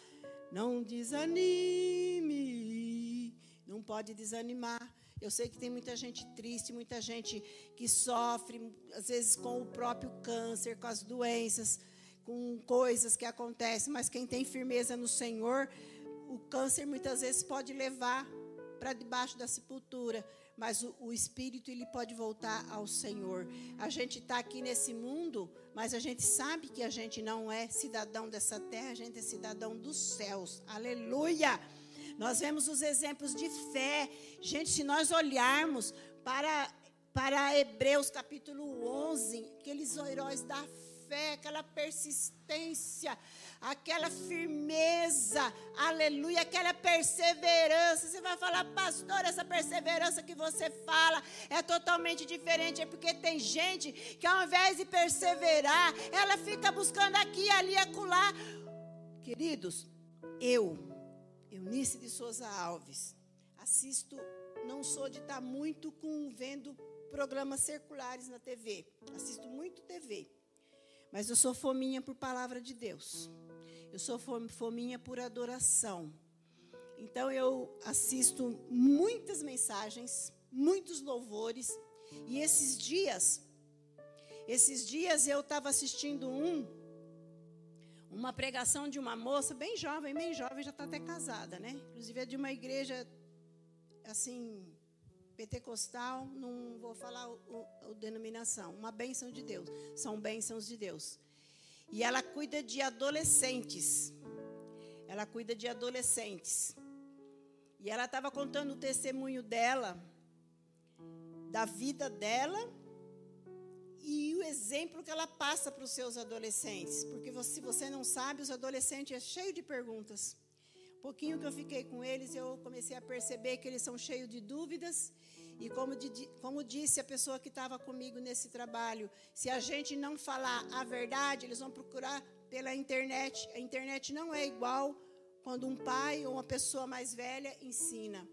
Não desanime. Não pode desanimar. Eu sei que tem muita gente triste, muita gente que sofre, às vezes com o próprio câncer, com as doenças, com coisas que acontecem, mas quem tem firmeza no Senhor, o câncer muitas vezes pode levar para debaixo da sepultura, mas o, o, espírito ele pode voltar ao Senhor. A gente está aqui nesse mundo, mas a gente sabe que a gente não é cidadão dessa terra, a gente é cidadão dos céus. Aleluia! Nós vemos os exemplos de fé. Gente, se nós olharmos para, para Hebreus capítulo 11, aqueles heróis da fé, aquela persistência, aquela firmeza, aleluia, aquela perseverança. Você vai falar, pastor, essa perseverança que você fala é totalmente diferente. É porque tem gente que ao invés de perseverar, ela fica buscando aqui, ali, acolá. Queridos, eu, Eunice de Souza Alves, assisto, não sou de estar muito com vendo programas circulares na TV. Assisto muito TV. Mas eu sou fominha por palavra de Deus. Eu sou fominha por adoração. Então eu assisto muitas mensagens, muitos louvores. E esses dias, esses dias eu estava assistindo um, uma pregação de uma moça bem jovem, bem jovem, já está até casada, né? Inclusive é de uma igreja assim pentecostal, não vou falar a denominação, uma bênção de Deus. São bênçãos de Deus. E ela cuida de adolescentes. Ela cuida de adolescentes. E ela estava contando o testemunho dela, da vida dela e o exemplo que ela passa para os seus adolescentes. Porque se você não sabe, os adolescentes é cheio de perguntas. Pouquinho que eu fiquei com eles, eu comecei a perceber que eles são cheios de dúvidas e como, como disse a pessoa que estava comigo nesse trabalho, se a gente não falar a verdade, eles vão procurar pela internet. A internet não é igual quando um pai ou uma pessoa mais velha ensina.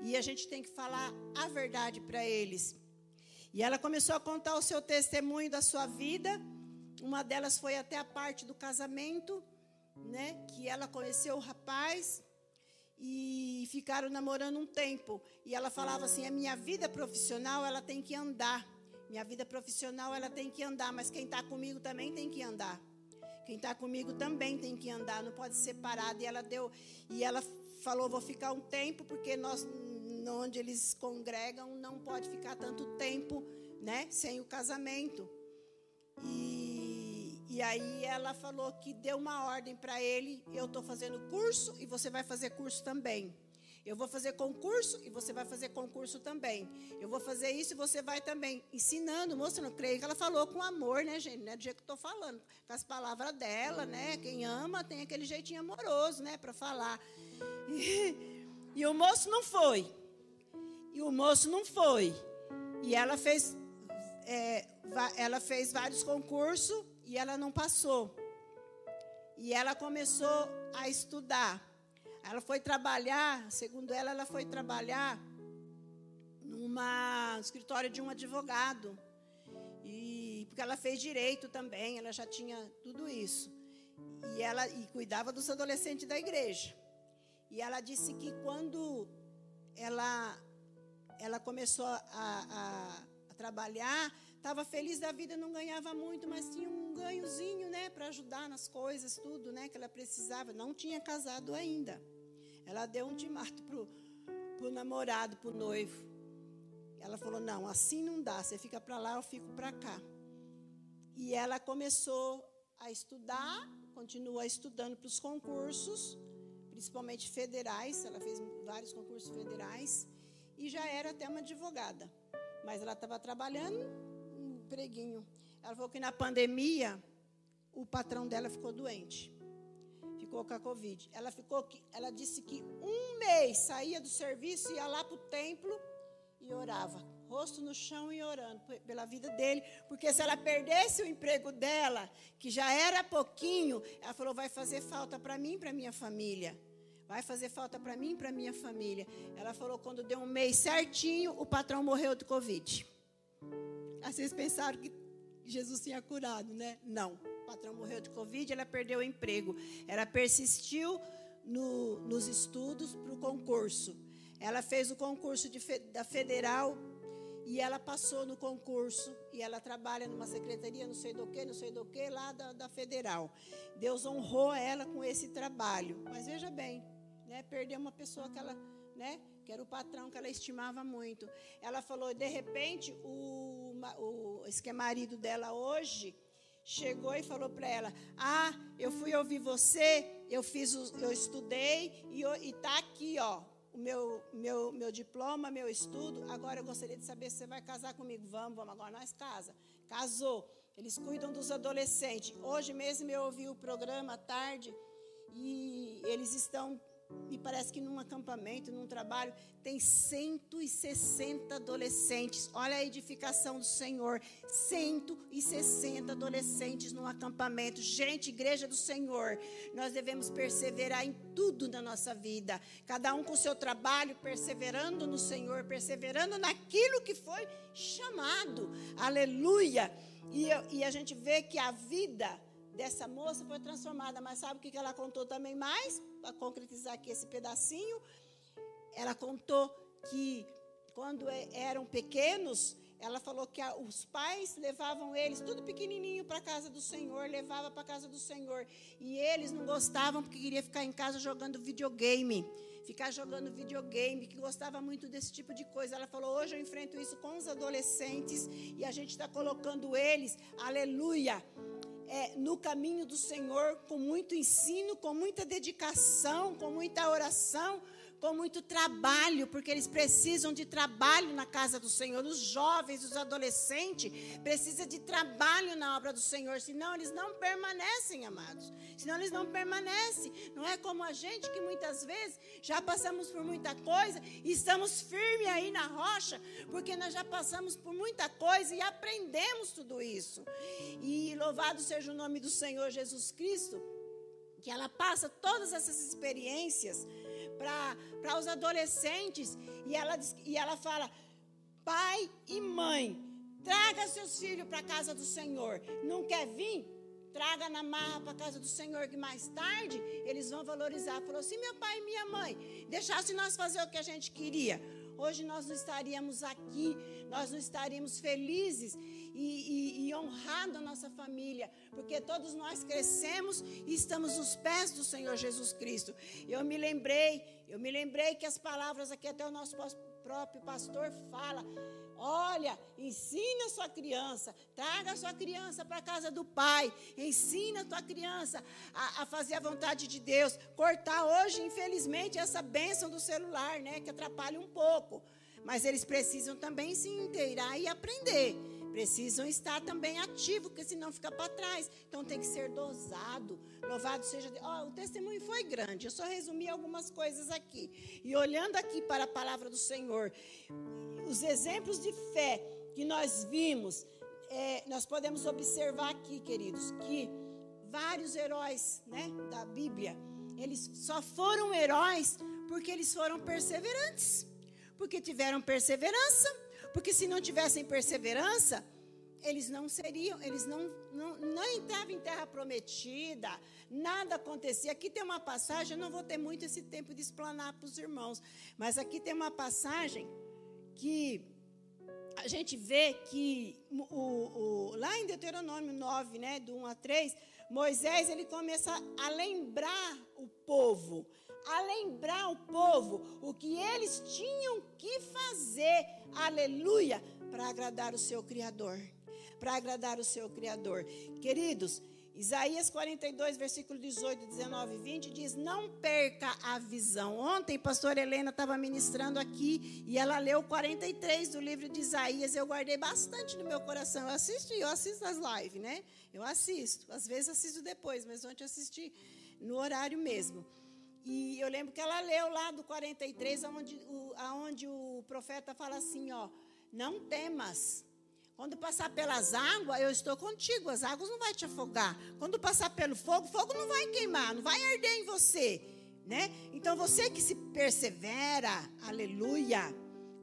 E a gente tem que falar a verdade para eles. E ela começou a contar o seu testemunho da sua vida. Uma delas foi até a parte do casamento, né? Que ela conheceu o rapaz e ficaram namorando um tempo. E ela falava assim: a minha vida profissional ela tem que andar. Minha vida profissional ela tem que andar, mas quem está comigo também tem que andar. Quem está comigo também tem que andar, não pode ser parado. E ela deu, e ela falou: vou ficar um tempo porque nós, onde eles congregam, não pode ficar tanto tempo, né, sem o casamento. E e aí ela falou que deu uma ordem para ele, eu estou fazendo curso e você vai fazer curso também. Eu vou fazer concurso e você vai fazer concurso também. Eu vou fazer isso e você vai também. Ensinando, mostrando. Creio que ela falou com amor, né, gente? É do jeito que estou falando. Com as palavras dela, né? Quem ama tem aquele jeitinho amoroso, né? Para falar. E, [LAUGHS] e, o moço não foi. E o moço não foi. E ela fez, é, ela fez vários concursos e ela não passou. E ela começou a estudar. Ela foi trabalhar, segundo ela, ela foi trabalhar numa no escritório de um advogado. E porque ela fez direito também, ela já tinha tudo isso. E ela e cuidava dos adolescentes da igreja. E ela disse que quando ela ela começou a, a, a trabalhar, estava feliz da vida, não ganhava muito, mas tinha um ganhozinho, né, para ajudar nas coisas, tudo, né, que ela precisava. Não tinha casado ainda. Ela deu um timato pro pro namorado, pro noivo. Ela falou: "Não, assim não dá. Você fica para lá, eu fico para cá". E ela começou a estudar, continua estudando para os concursos, principalmente federais. Ela fez vários concursos federais e já era até uma advogada. Mas ela estava trabalhando empreguinho. Ela falou que na pandemia o patrão dela ficou doente. Ficou com a Covid. Ela ficou ela disse que um mês saía do serviço, ia lá para o templo e orava. Rosto no chão e orando pela vida dele. Porque se ela perdesse o emprego dela, que já era pouquinho, ela falou: vai fazer falta para mim e para minha família. Vai fazer falta para mim e para minha família. Ela falou: quando deu um mês certinho, o patrão morreu de Covid. Aí vocês pensaram que Jesus tinha curado, né? Não. O patrão morreu de Covid, ela perdeu o emprego. Ela persistiu no, nos estudos para o concurso. Ela fez o concurso de, da federal e ela passou no concurso e ela trabalha numa secretaria, não sei do que, não sei do que, lá da, da federal. Deus honrou ela com esse trabalho. Mas veja bem, né, perder uma pessoa que ela né? Que era o patrão que ela estimava muito. Ela falou, de repente, o, o esse que é marido dela hoje chegou e falou para ela: Ah, eu fui ouvir você, eu fiz, o, eu estudei e, está aqui, ó, o meu, meu, meu diploma, meu estudo. Agora eu gostaria de saber se você vai casar comigo. Vamos, vamos, agora nós casa. Casou. Eles cuidam dos adolescentes. Hoje mesmo eu ouvi o programa à tarde e eles estão me parece que num acampamento, num trabalho, tem 160 adolescentes. Olha a edificação do Senhor. 160 adolescentes num acampamento. Gente, igreja do Senhor, nós devemos perseverar em tudo na nossa vida. Cada um com o seu trabalho, perseverando no Senhor, perseverando naquilo que foi chamado. Aleluia. E, e a gente vê que a vida dessa moça foi transformada. Mas sabe o que ela contou também mais? Para concretizar aqui esse pedacinho. Ela contou que quando eram pequenos, ela falou que os pais levavam eles, tudo pequenininho, para a casa do Senhor, levava para a casa do Senhor. E eles não gostavam porque queria ficar em casa jogando videogame. Ficar jogando videogame, que gostava muito desse tipo de coisa. Ela falou: hoje eu enfrento isso com os adolescentes e a gente está colocando eles, aleluia, é, no caminho do Senhor com muito ensino, com muita dedicação, com muita oração, com muito trabalho, porque eles precisam de trabalho na casa do Senhor. Os jovens, os adolescentes precisam de trabalho na obra do Senhor, senão eles não permanecem, amados. Senão eles não permanecem. Não é como a gente que muitas vezes já passamos por muita coisa e estamos firmes aí na rocha, porque nós já passamos por muita coisa e aprendemos tudo isso. E louvado seja o nome do Senhor Jesus Cristo, que ela passa todas essas experiências para os adolescentes. E ela, e ela fala: pai e mãe, traga seus filhos para a casa do Senhor. Não quer vir? Traga na marra para a casa do Senhor, que mais tarde eles vão valorizar. Falou assim: meu pai e minha mãe, deixasse nós fazer o que a gente queria. Hoje nós não estaríamos aqui, nós não estaríamos felizes e, e, e a nossa família, porque todos nós crescemos e estamos nos pés do Senhor Jesus Cristo. Eu me lembrei, eu me lembrei que as palavras aqui até o nosso próprio pastor fala. Olha, ensina a sua criança, traga a sua criança para a casa do pai, ensina a tua criança a, a, fazer a vontade de Deus. Cortar hoje, infelizmente, essa bênção do celular, né, que atrapalha um pouco. Mas eles precisam também se inteirar e aprender precisam estar também ativos, porque senão fica para trás. Então tem que ser dosado. Louvado seja Deus. Oh, o testemunho foi grande. Eu só resumi algumas coisas aqui. E olhando aqui para a palavra do Senhor, os exemplos de fé que nós vimos, é, nós podemos observar aqui, queridos, que vários heróis né, da Bíblia, eles só foram heróis porque eles foram perseverantes. Porque tiveram perseverança porque se não tivessem perseverança, eles não seriam, eles não, não, entravam em terra prometida, nada acontecia. Aqui tem uma passagem, eu não vou ter muito esse tempo de explanar para os irmãos, mas aqui tem uma passagem que a gente vê que o, o, lá em Deuteronômio 9, né, do 1 a 3, Moisés ele começa a lembrar o povo a lembrar o povo o que eles tinham que fazer, aleluia, para agradar o seu Criador. Para agradar o seu Criador. Queridos, Isaías 42, versículo 18, 19 e 20 diz: Não perca a visão. Ontem, pastora Helena estava ministrando aqui e ela leu 43 do livro de Isaías. Eu guardei bastante no meu coração. Eu assisti, eu assisto as lives, né? Eu assisto. Às vezes assisto depois, mas ontem assisti no horário mesmo. E eu lembro que ela leu lá do 43, onde o, onde o profeta fala assim: ó, não temas. Quando passar pelas águas, eu estou contigo. As águas não vão te afogar. Quando passar pelo fogo, fogo não vai queimar, não vai arder em você. Né? Então você que se persevera, aleluia,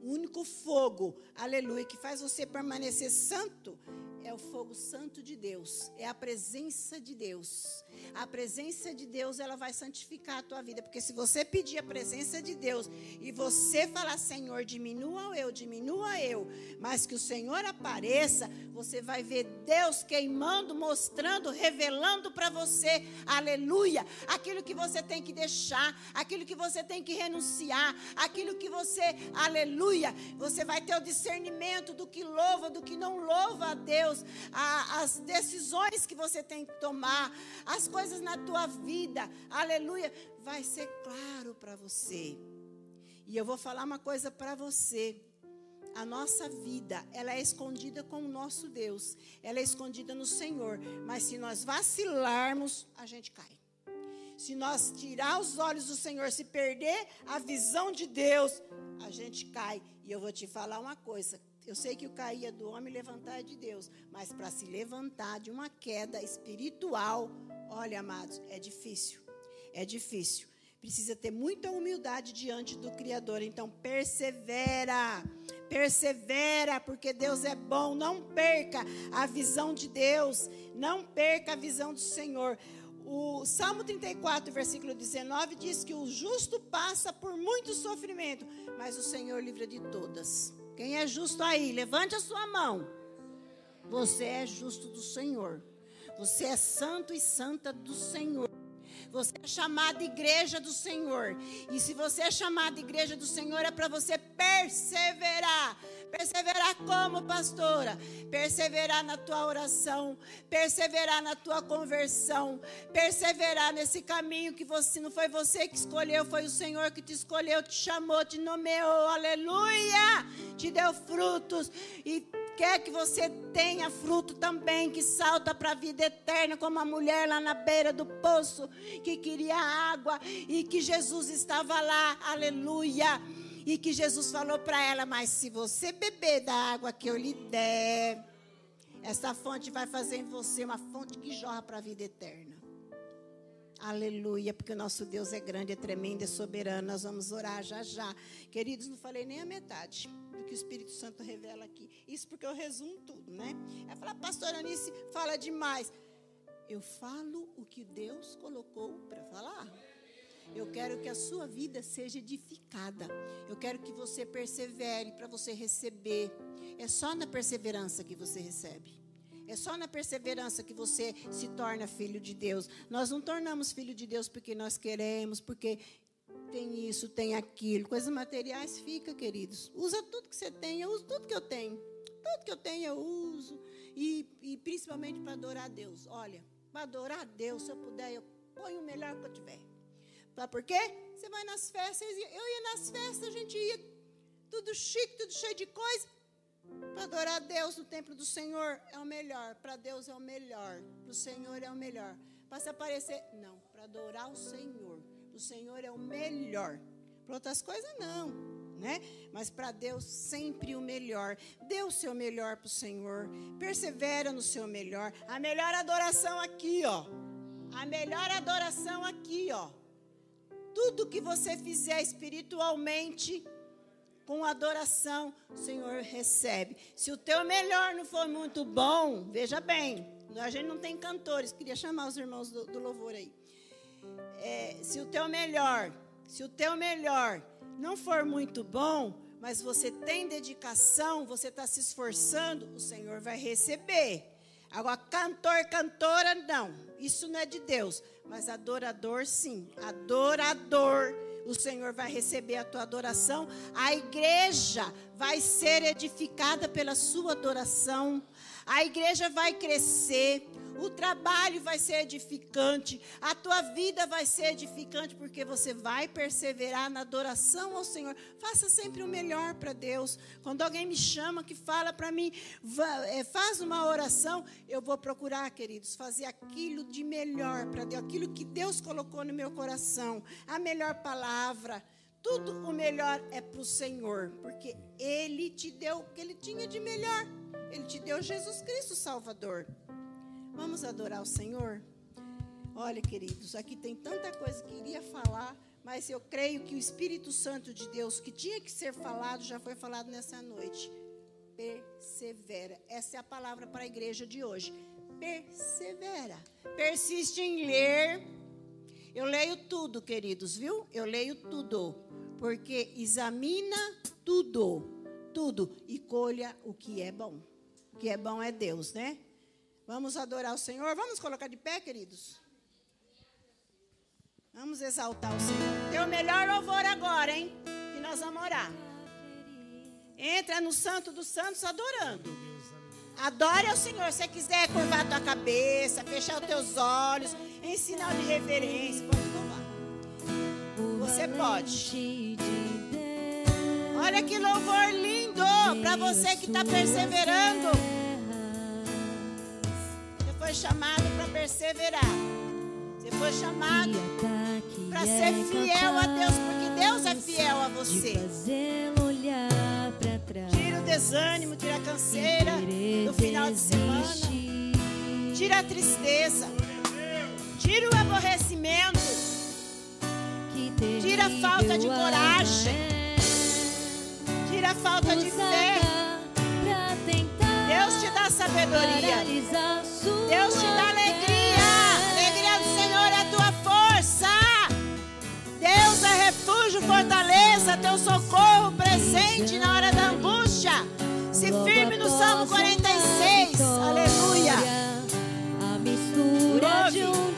o único fogo, aleluia, que faz você permanecer santo é o fogo santo de Deus, é a presença de Deus. A presença de Deus, ela vai santificar a tua vida, porque se você pedir a presença de Deus e você falar, Senhor, diminua eu, diminua eu, mas que o Senhor apareça, você vai ver Deus queimando, mostrando, revelando para você, aleluia, aquilo que você tem que deixar, aquilo que você tem que renunciar, aquilo que você, aleluia, você vai ter o discernimento do que louva, do que não louva a Deus. Deus, a, as decisões que você tem que tomar, as coisas na tua vida, aleluia, vai ser claro para você. E eu vou falar uma coisa para você. A nossa vida, ela é escondida com o nosso Deus. Ela é escondida no Senhor. Mas se nós vacilarmos, a gente cai. Se nós tirar os olhos do Senhor, se perder a visão de Deus, a gente cai. E eu vou te falar uma coisa: eu sei que o cair é do homem levantar é de Deus, mas para se levantar de uma queda espiritual, olha, amados, é difícil. É difícil. Precisa ter muita humildade diante do Criador. Então, persevera. Persevera, porque Deus é bom. Não perca a visão de Deus. Não perca a visão do Senhor. O Salmo 34, versículo 19 diz que o justo passa por muito sofrimento, mas o Senhor livra de todas. Quem é justo aí? Levante a sua mão. Você é justo do Senhor. Você é santo e santa do Senhor. Você é chamada igreja do Senhor. E se você é chamada igreja do Senhor, é para você perseverar. Perseverar como, pastora? Perseverar na tua oração, perseverar na tua conversão, perseverar nesse caminho que você não foi você que escolheu, foi o Senhor que te escolheu, te chamou, te nomeou. Aleluia! Te deu frutos e quer que você tenha fruto também, que salta para a vida eterna, como a mulher lá na beira do poço, que queria água e que Jesus estava lá, aleluia. E que Jesus falou para ela: Mas se você beber da água que eu lhe der, essa fonte vai fazer em você uma fonte que jorra para a vida eterna. Aleluia, porque o nosso Deus é grande, é tremendo, é soberano. Nós vamos orar já já. Queridos, não falei nem a metade do que o Espírito Santo revela aqui. Isso porque eu resumo tudo, né? É falar, pastora Anice, fala demais. Eu falo o que Deus colocou para falar. Eu quero que a sua vida seja edificada. Eu quero que você persevere para você receber. É só na perseverança que você recebe. É só na perseverança que você se torna filho de Deus. Nós não tornamos filho de Deus porque nós queremos, porque tem isso, tem aquilo. Coisas materiais fica, queridos. Usa tudo que você tem, eu uso tudo que eu tenho. Tudo que eu tenho eu uso. E, e principalmente para adorar a Deus. Olha, para adorar a Deus, se eu puder, eu ponho o melhor que eu tiver. Sabe por quê? Você vai nas festas, eu ia nas festas, a gente ia tudo chique, tudo cheio de coisa. Para adorar a Deus no templo do Senhor é o melhor. Para Deus é o melhor. Para o Senhor é o melhor. Para se aparecer, não. Para adorar o Senhor. O Senhor é o melhor. Para outras coisas, não. Né? Mas para Deus sempre o melhor. Dê o seu melhor para o Senhor. Persevera no seu melhor. A melhor adoração aqui, ó. A melhor adoração aqui, ó. Tudo que você fizer espiritualmente, com adoração, o Senhor recebe. Se o teu melhor não for muito bom, veja bem, a gente não tem cantores, queria chamar os irmãos do, do louvor aí. É, se o teu melhor, se o teu melhor não for muito bom, mas você tem dedicação, você está se esforçando, o Senhor vai receber. Agora, cantor, cantora, não. Isso não é de Deus. Mas adorador, sim. Adorador. O Senhor vai receber a tua adoração. A igreja vai ser edificada pela sua adoração. A igreja vai crescer. O trabalho vai ser edificante, a tua vida vai ser edificante, porque você vai perseverar na adoração ao Senhor. Faça sempre o melhor para Deus. Quando alguém me chama, que fala para mim, é, faz uma oração, eu vou procurar, queridos, fazer aquilo de melhor para Deus, aquilo que Deus colocou no meu coração, a melhor palavra. Tudo o melhor é para o Senhor, porque Ele te deu o que Ele tinha de melhor. Ele te deu Jesus Cristo Salvador. Vamos adorar o Senhor? Olha, queridos, aqui tem tanta coisa que iria falar, mas eu creio que o Espírito Santo de Deus, que tinha que ser falado, já foi falado nessa noite. persevera. Essa é a palavra para a igreja de hoje. Persevera. Persiste em ler. Eu leio tudo, queridos, viu? Eu leio tudo. Porque examina tudo, tudo e colha o que é bom. Que é bom é Deus, né? Vamos adorar o Senhor. Vamos colocar de pé, queridos? Vamos exaltar o Senhor. Tem o melhor louvor agora, hein? Que nós vamos orar. Entra no Santo dos Santos adorando. Adore ao Senhor. Se você quiser curvar a tua cabeça, fechar os teus olhos, em sinal de reverência, pode louvar. Você pode. Olha que louvor lindo para você que está perseverando. Você foi chamado para perseverar. Você foi chamado para ser fiel a Deus, porque Deus é fiel a você. Tira o desânimo, tira a canseira do final de semana. Tira a tristeza. Tira o aborrecimento. Tira a falta de coragem. Tira a falta de fé. Deus te dá sabedoria. Deus te dá alegria. A alegria do Senhor é a tua força. Deus é refúgio, fortaleza, teu socorro presente na hora da angústia. Se firme no Salmo 46. Aleluia. A mistura de um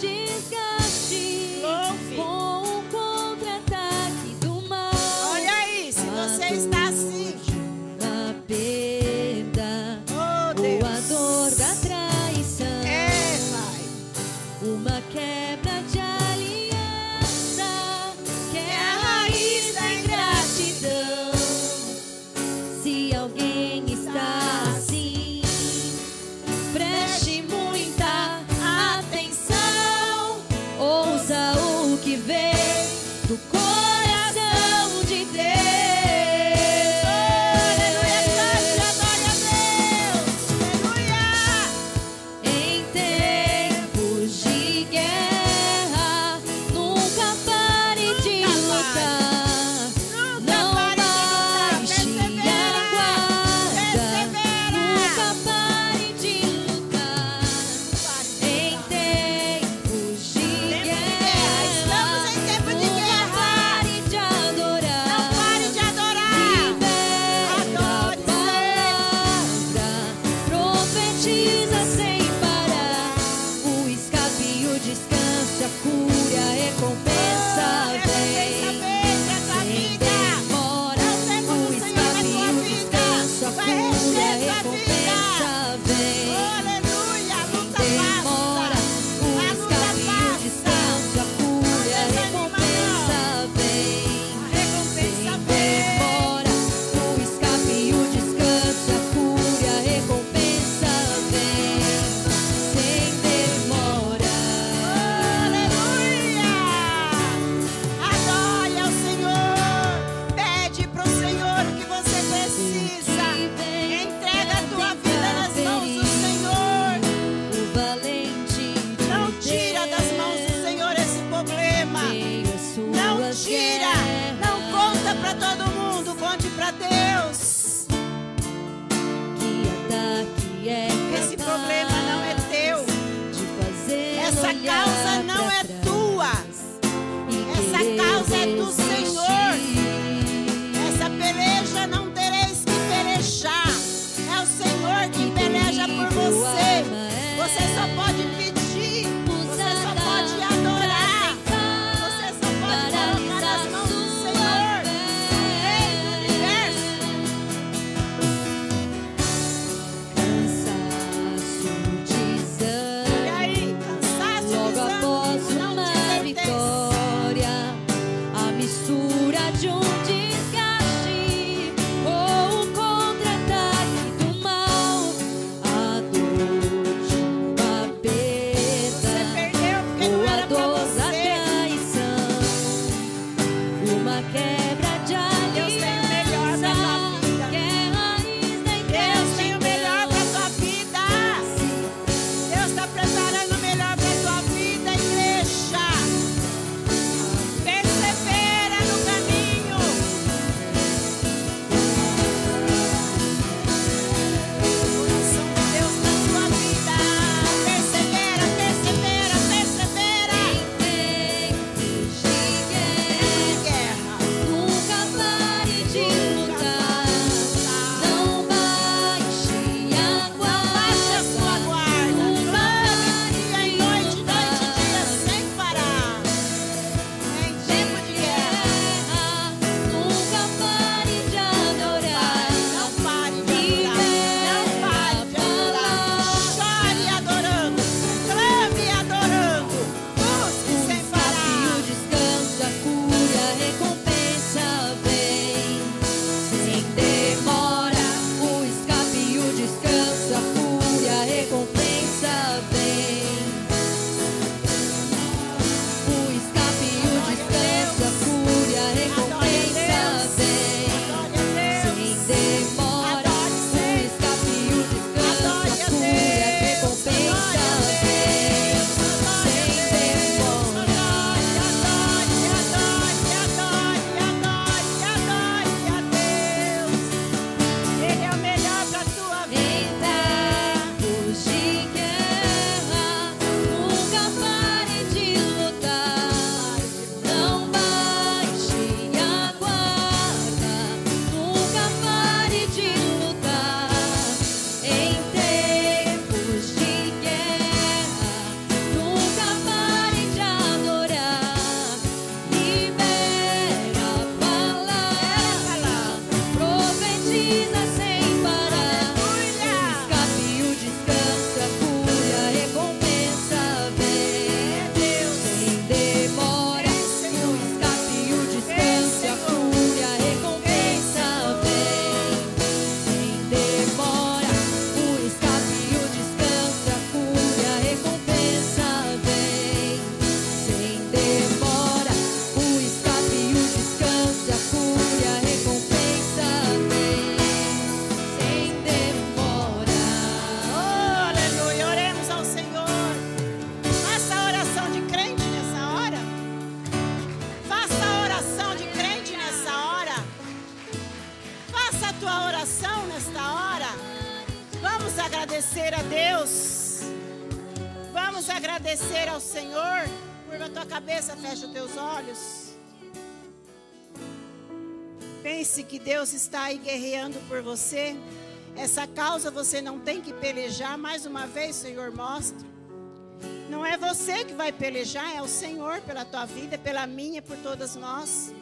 Deus está aí guerreando por você. Essa causa você não tem que pelejar. Mais uma vez, Senhor, mostra. Não é você que vai pelejar, é o Senhor pela tua vida, pela minha, por todas nós.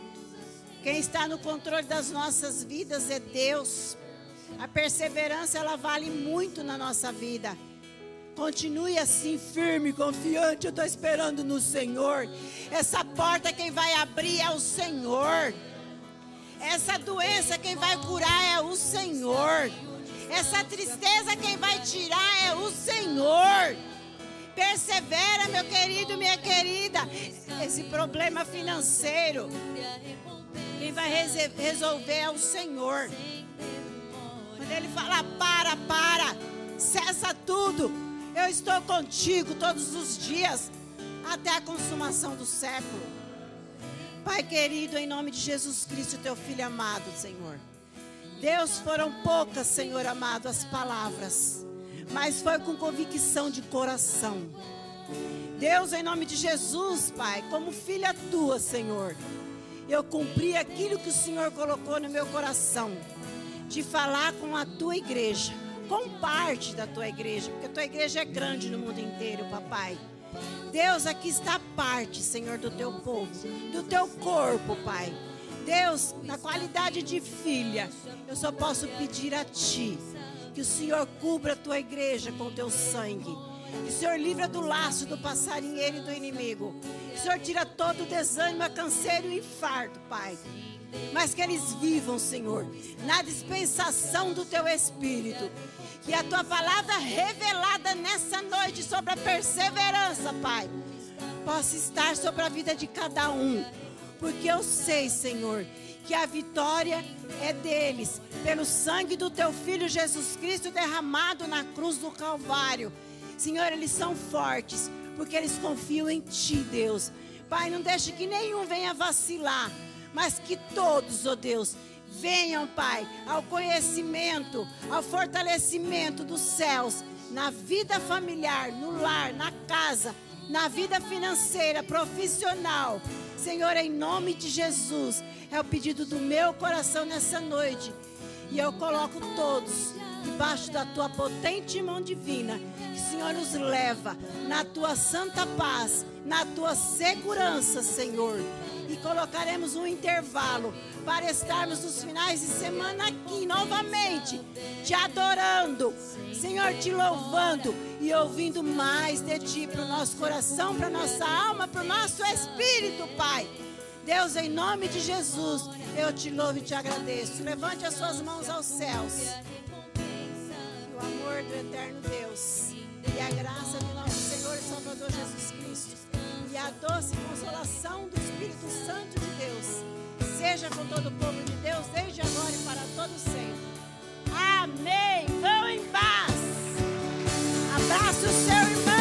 Quem está no controle das nossas vidas é Deus. A perseverança ela vale muito na nossa vida. Continue assim firme, confiante. Eu estou esperando no Senhor. Essa porta quem vai abrir é o Senhor. Essa doença quem vai curar é o Senhor. Essa tristeza quem vai tirar é o Senhor. Persevera, meu querido, minha querida. Esse problema financeiro, quem vai resolver é o Senhor. Quando Ele fala, para, para, cessa tudo. Eu estou contigo todos os dias, até a consumação do século. Pai querido, em nome de Jesus Cristo, teu filho amado, Senhor. Deus, foram poucas, Senhor amado, as palavras mas foi com convicção de coração. Deus, em nome de Jesus, Pai, como filha tua, Senhor, eu cumpri aquilo que o Senhor colocou no meu coração, de falar com a tua igreja, com parte da tua igreja, porque a tua igreja é grande no mundo inteiro, papai. Deus, aqui está parte, Senhor, do teu povo, do teu corpo, Pai. Deus, na qualidade de filha, eu só posso pedir a Ti que o Senhor cubra a tua igreja com o teu sangue. Que o Senhor livra do laço do passarinheiro e do inimigo. Que o Senhor tira todo o desânimo, a canseiro e infarto, Pai. Mas que eles vivam, Senhor, na dispensação do teu Espírito. Que a tua palavra revelada nessa noite sobre a perseverança, Pai, possa estar sobre a vida de cada um. Porque eu sei, Senhor, que a vitória é deles, pelo sangue do teu filho Jesus Cristo derramado na cruz do Calvário. Senhor, eles são fortes, porque eles confiam em ti, Deus. Pai, não deixe que nenhum venha vacilar, mas que todos, ó oh Deus, venham, Pai, ao conhecimento, ao fortalecimento dos céus, na vida familiar, no lar, na casa, na vida financeira, profissional. Senhor, em nome de Jesus, é o pedido do meu coração nessa noite. E eu coloco todos debaixo da tua potente mão divina. Senhor nos leva na tua santa paz, na tua segurança, Senhor. E colocaremos um intervalo para estarmos nos finais de semana aqui novamente, te adorando, Senhor, te louvando e ouvindo mais de ti para o nosso coração, para nossa alma, para o nosso espírito, Pai. Deus, em nome de Jesus, eu te louvo e te agradeço. Levante as suas mãos aos céus. O amor do eterno Deus e a graça de nosso Senhor e Salvador Jesus Cristo e a doce consolação do Espírito Santo de Deus seja com todo o povo de Deus desde agora e para todo sempre. Amém. Vão em paz. Abraça o seu irmão.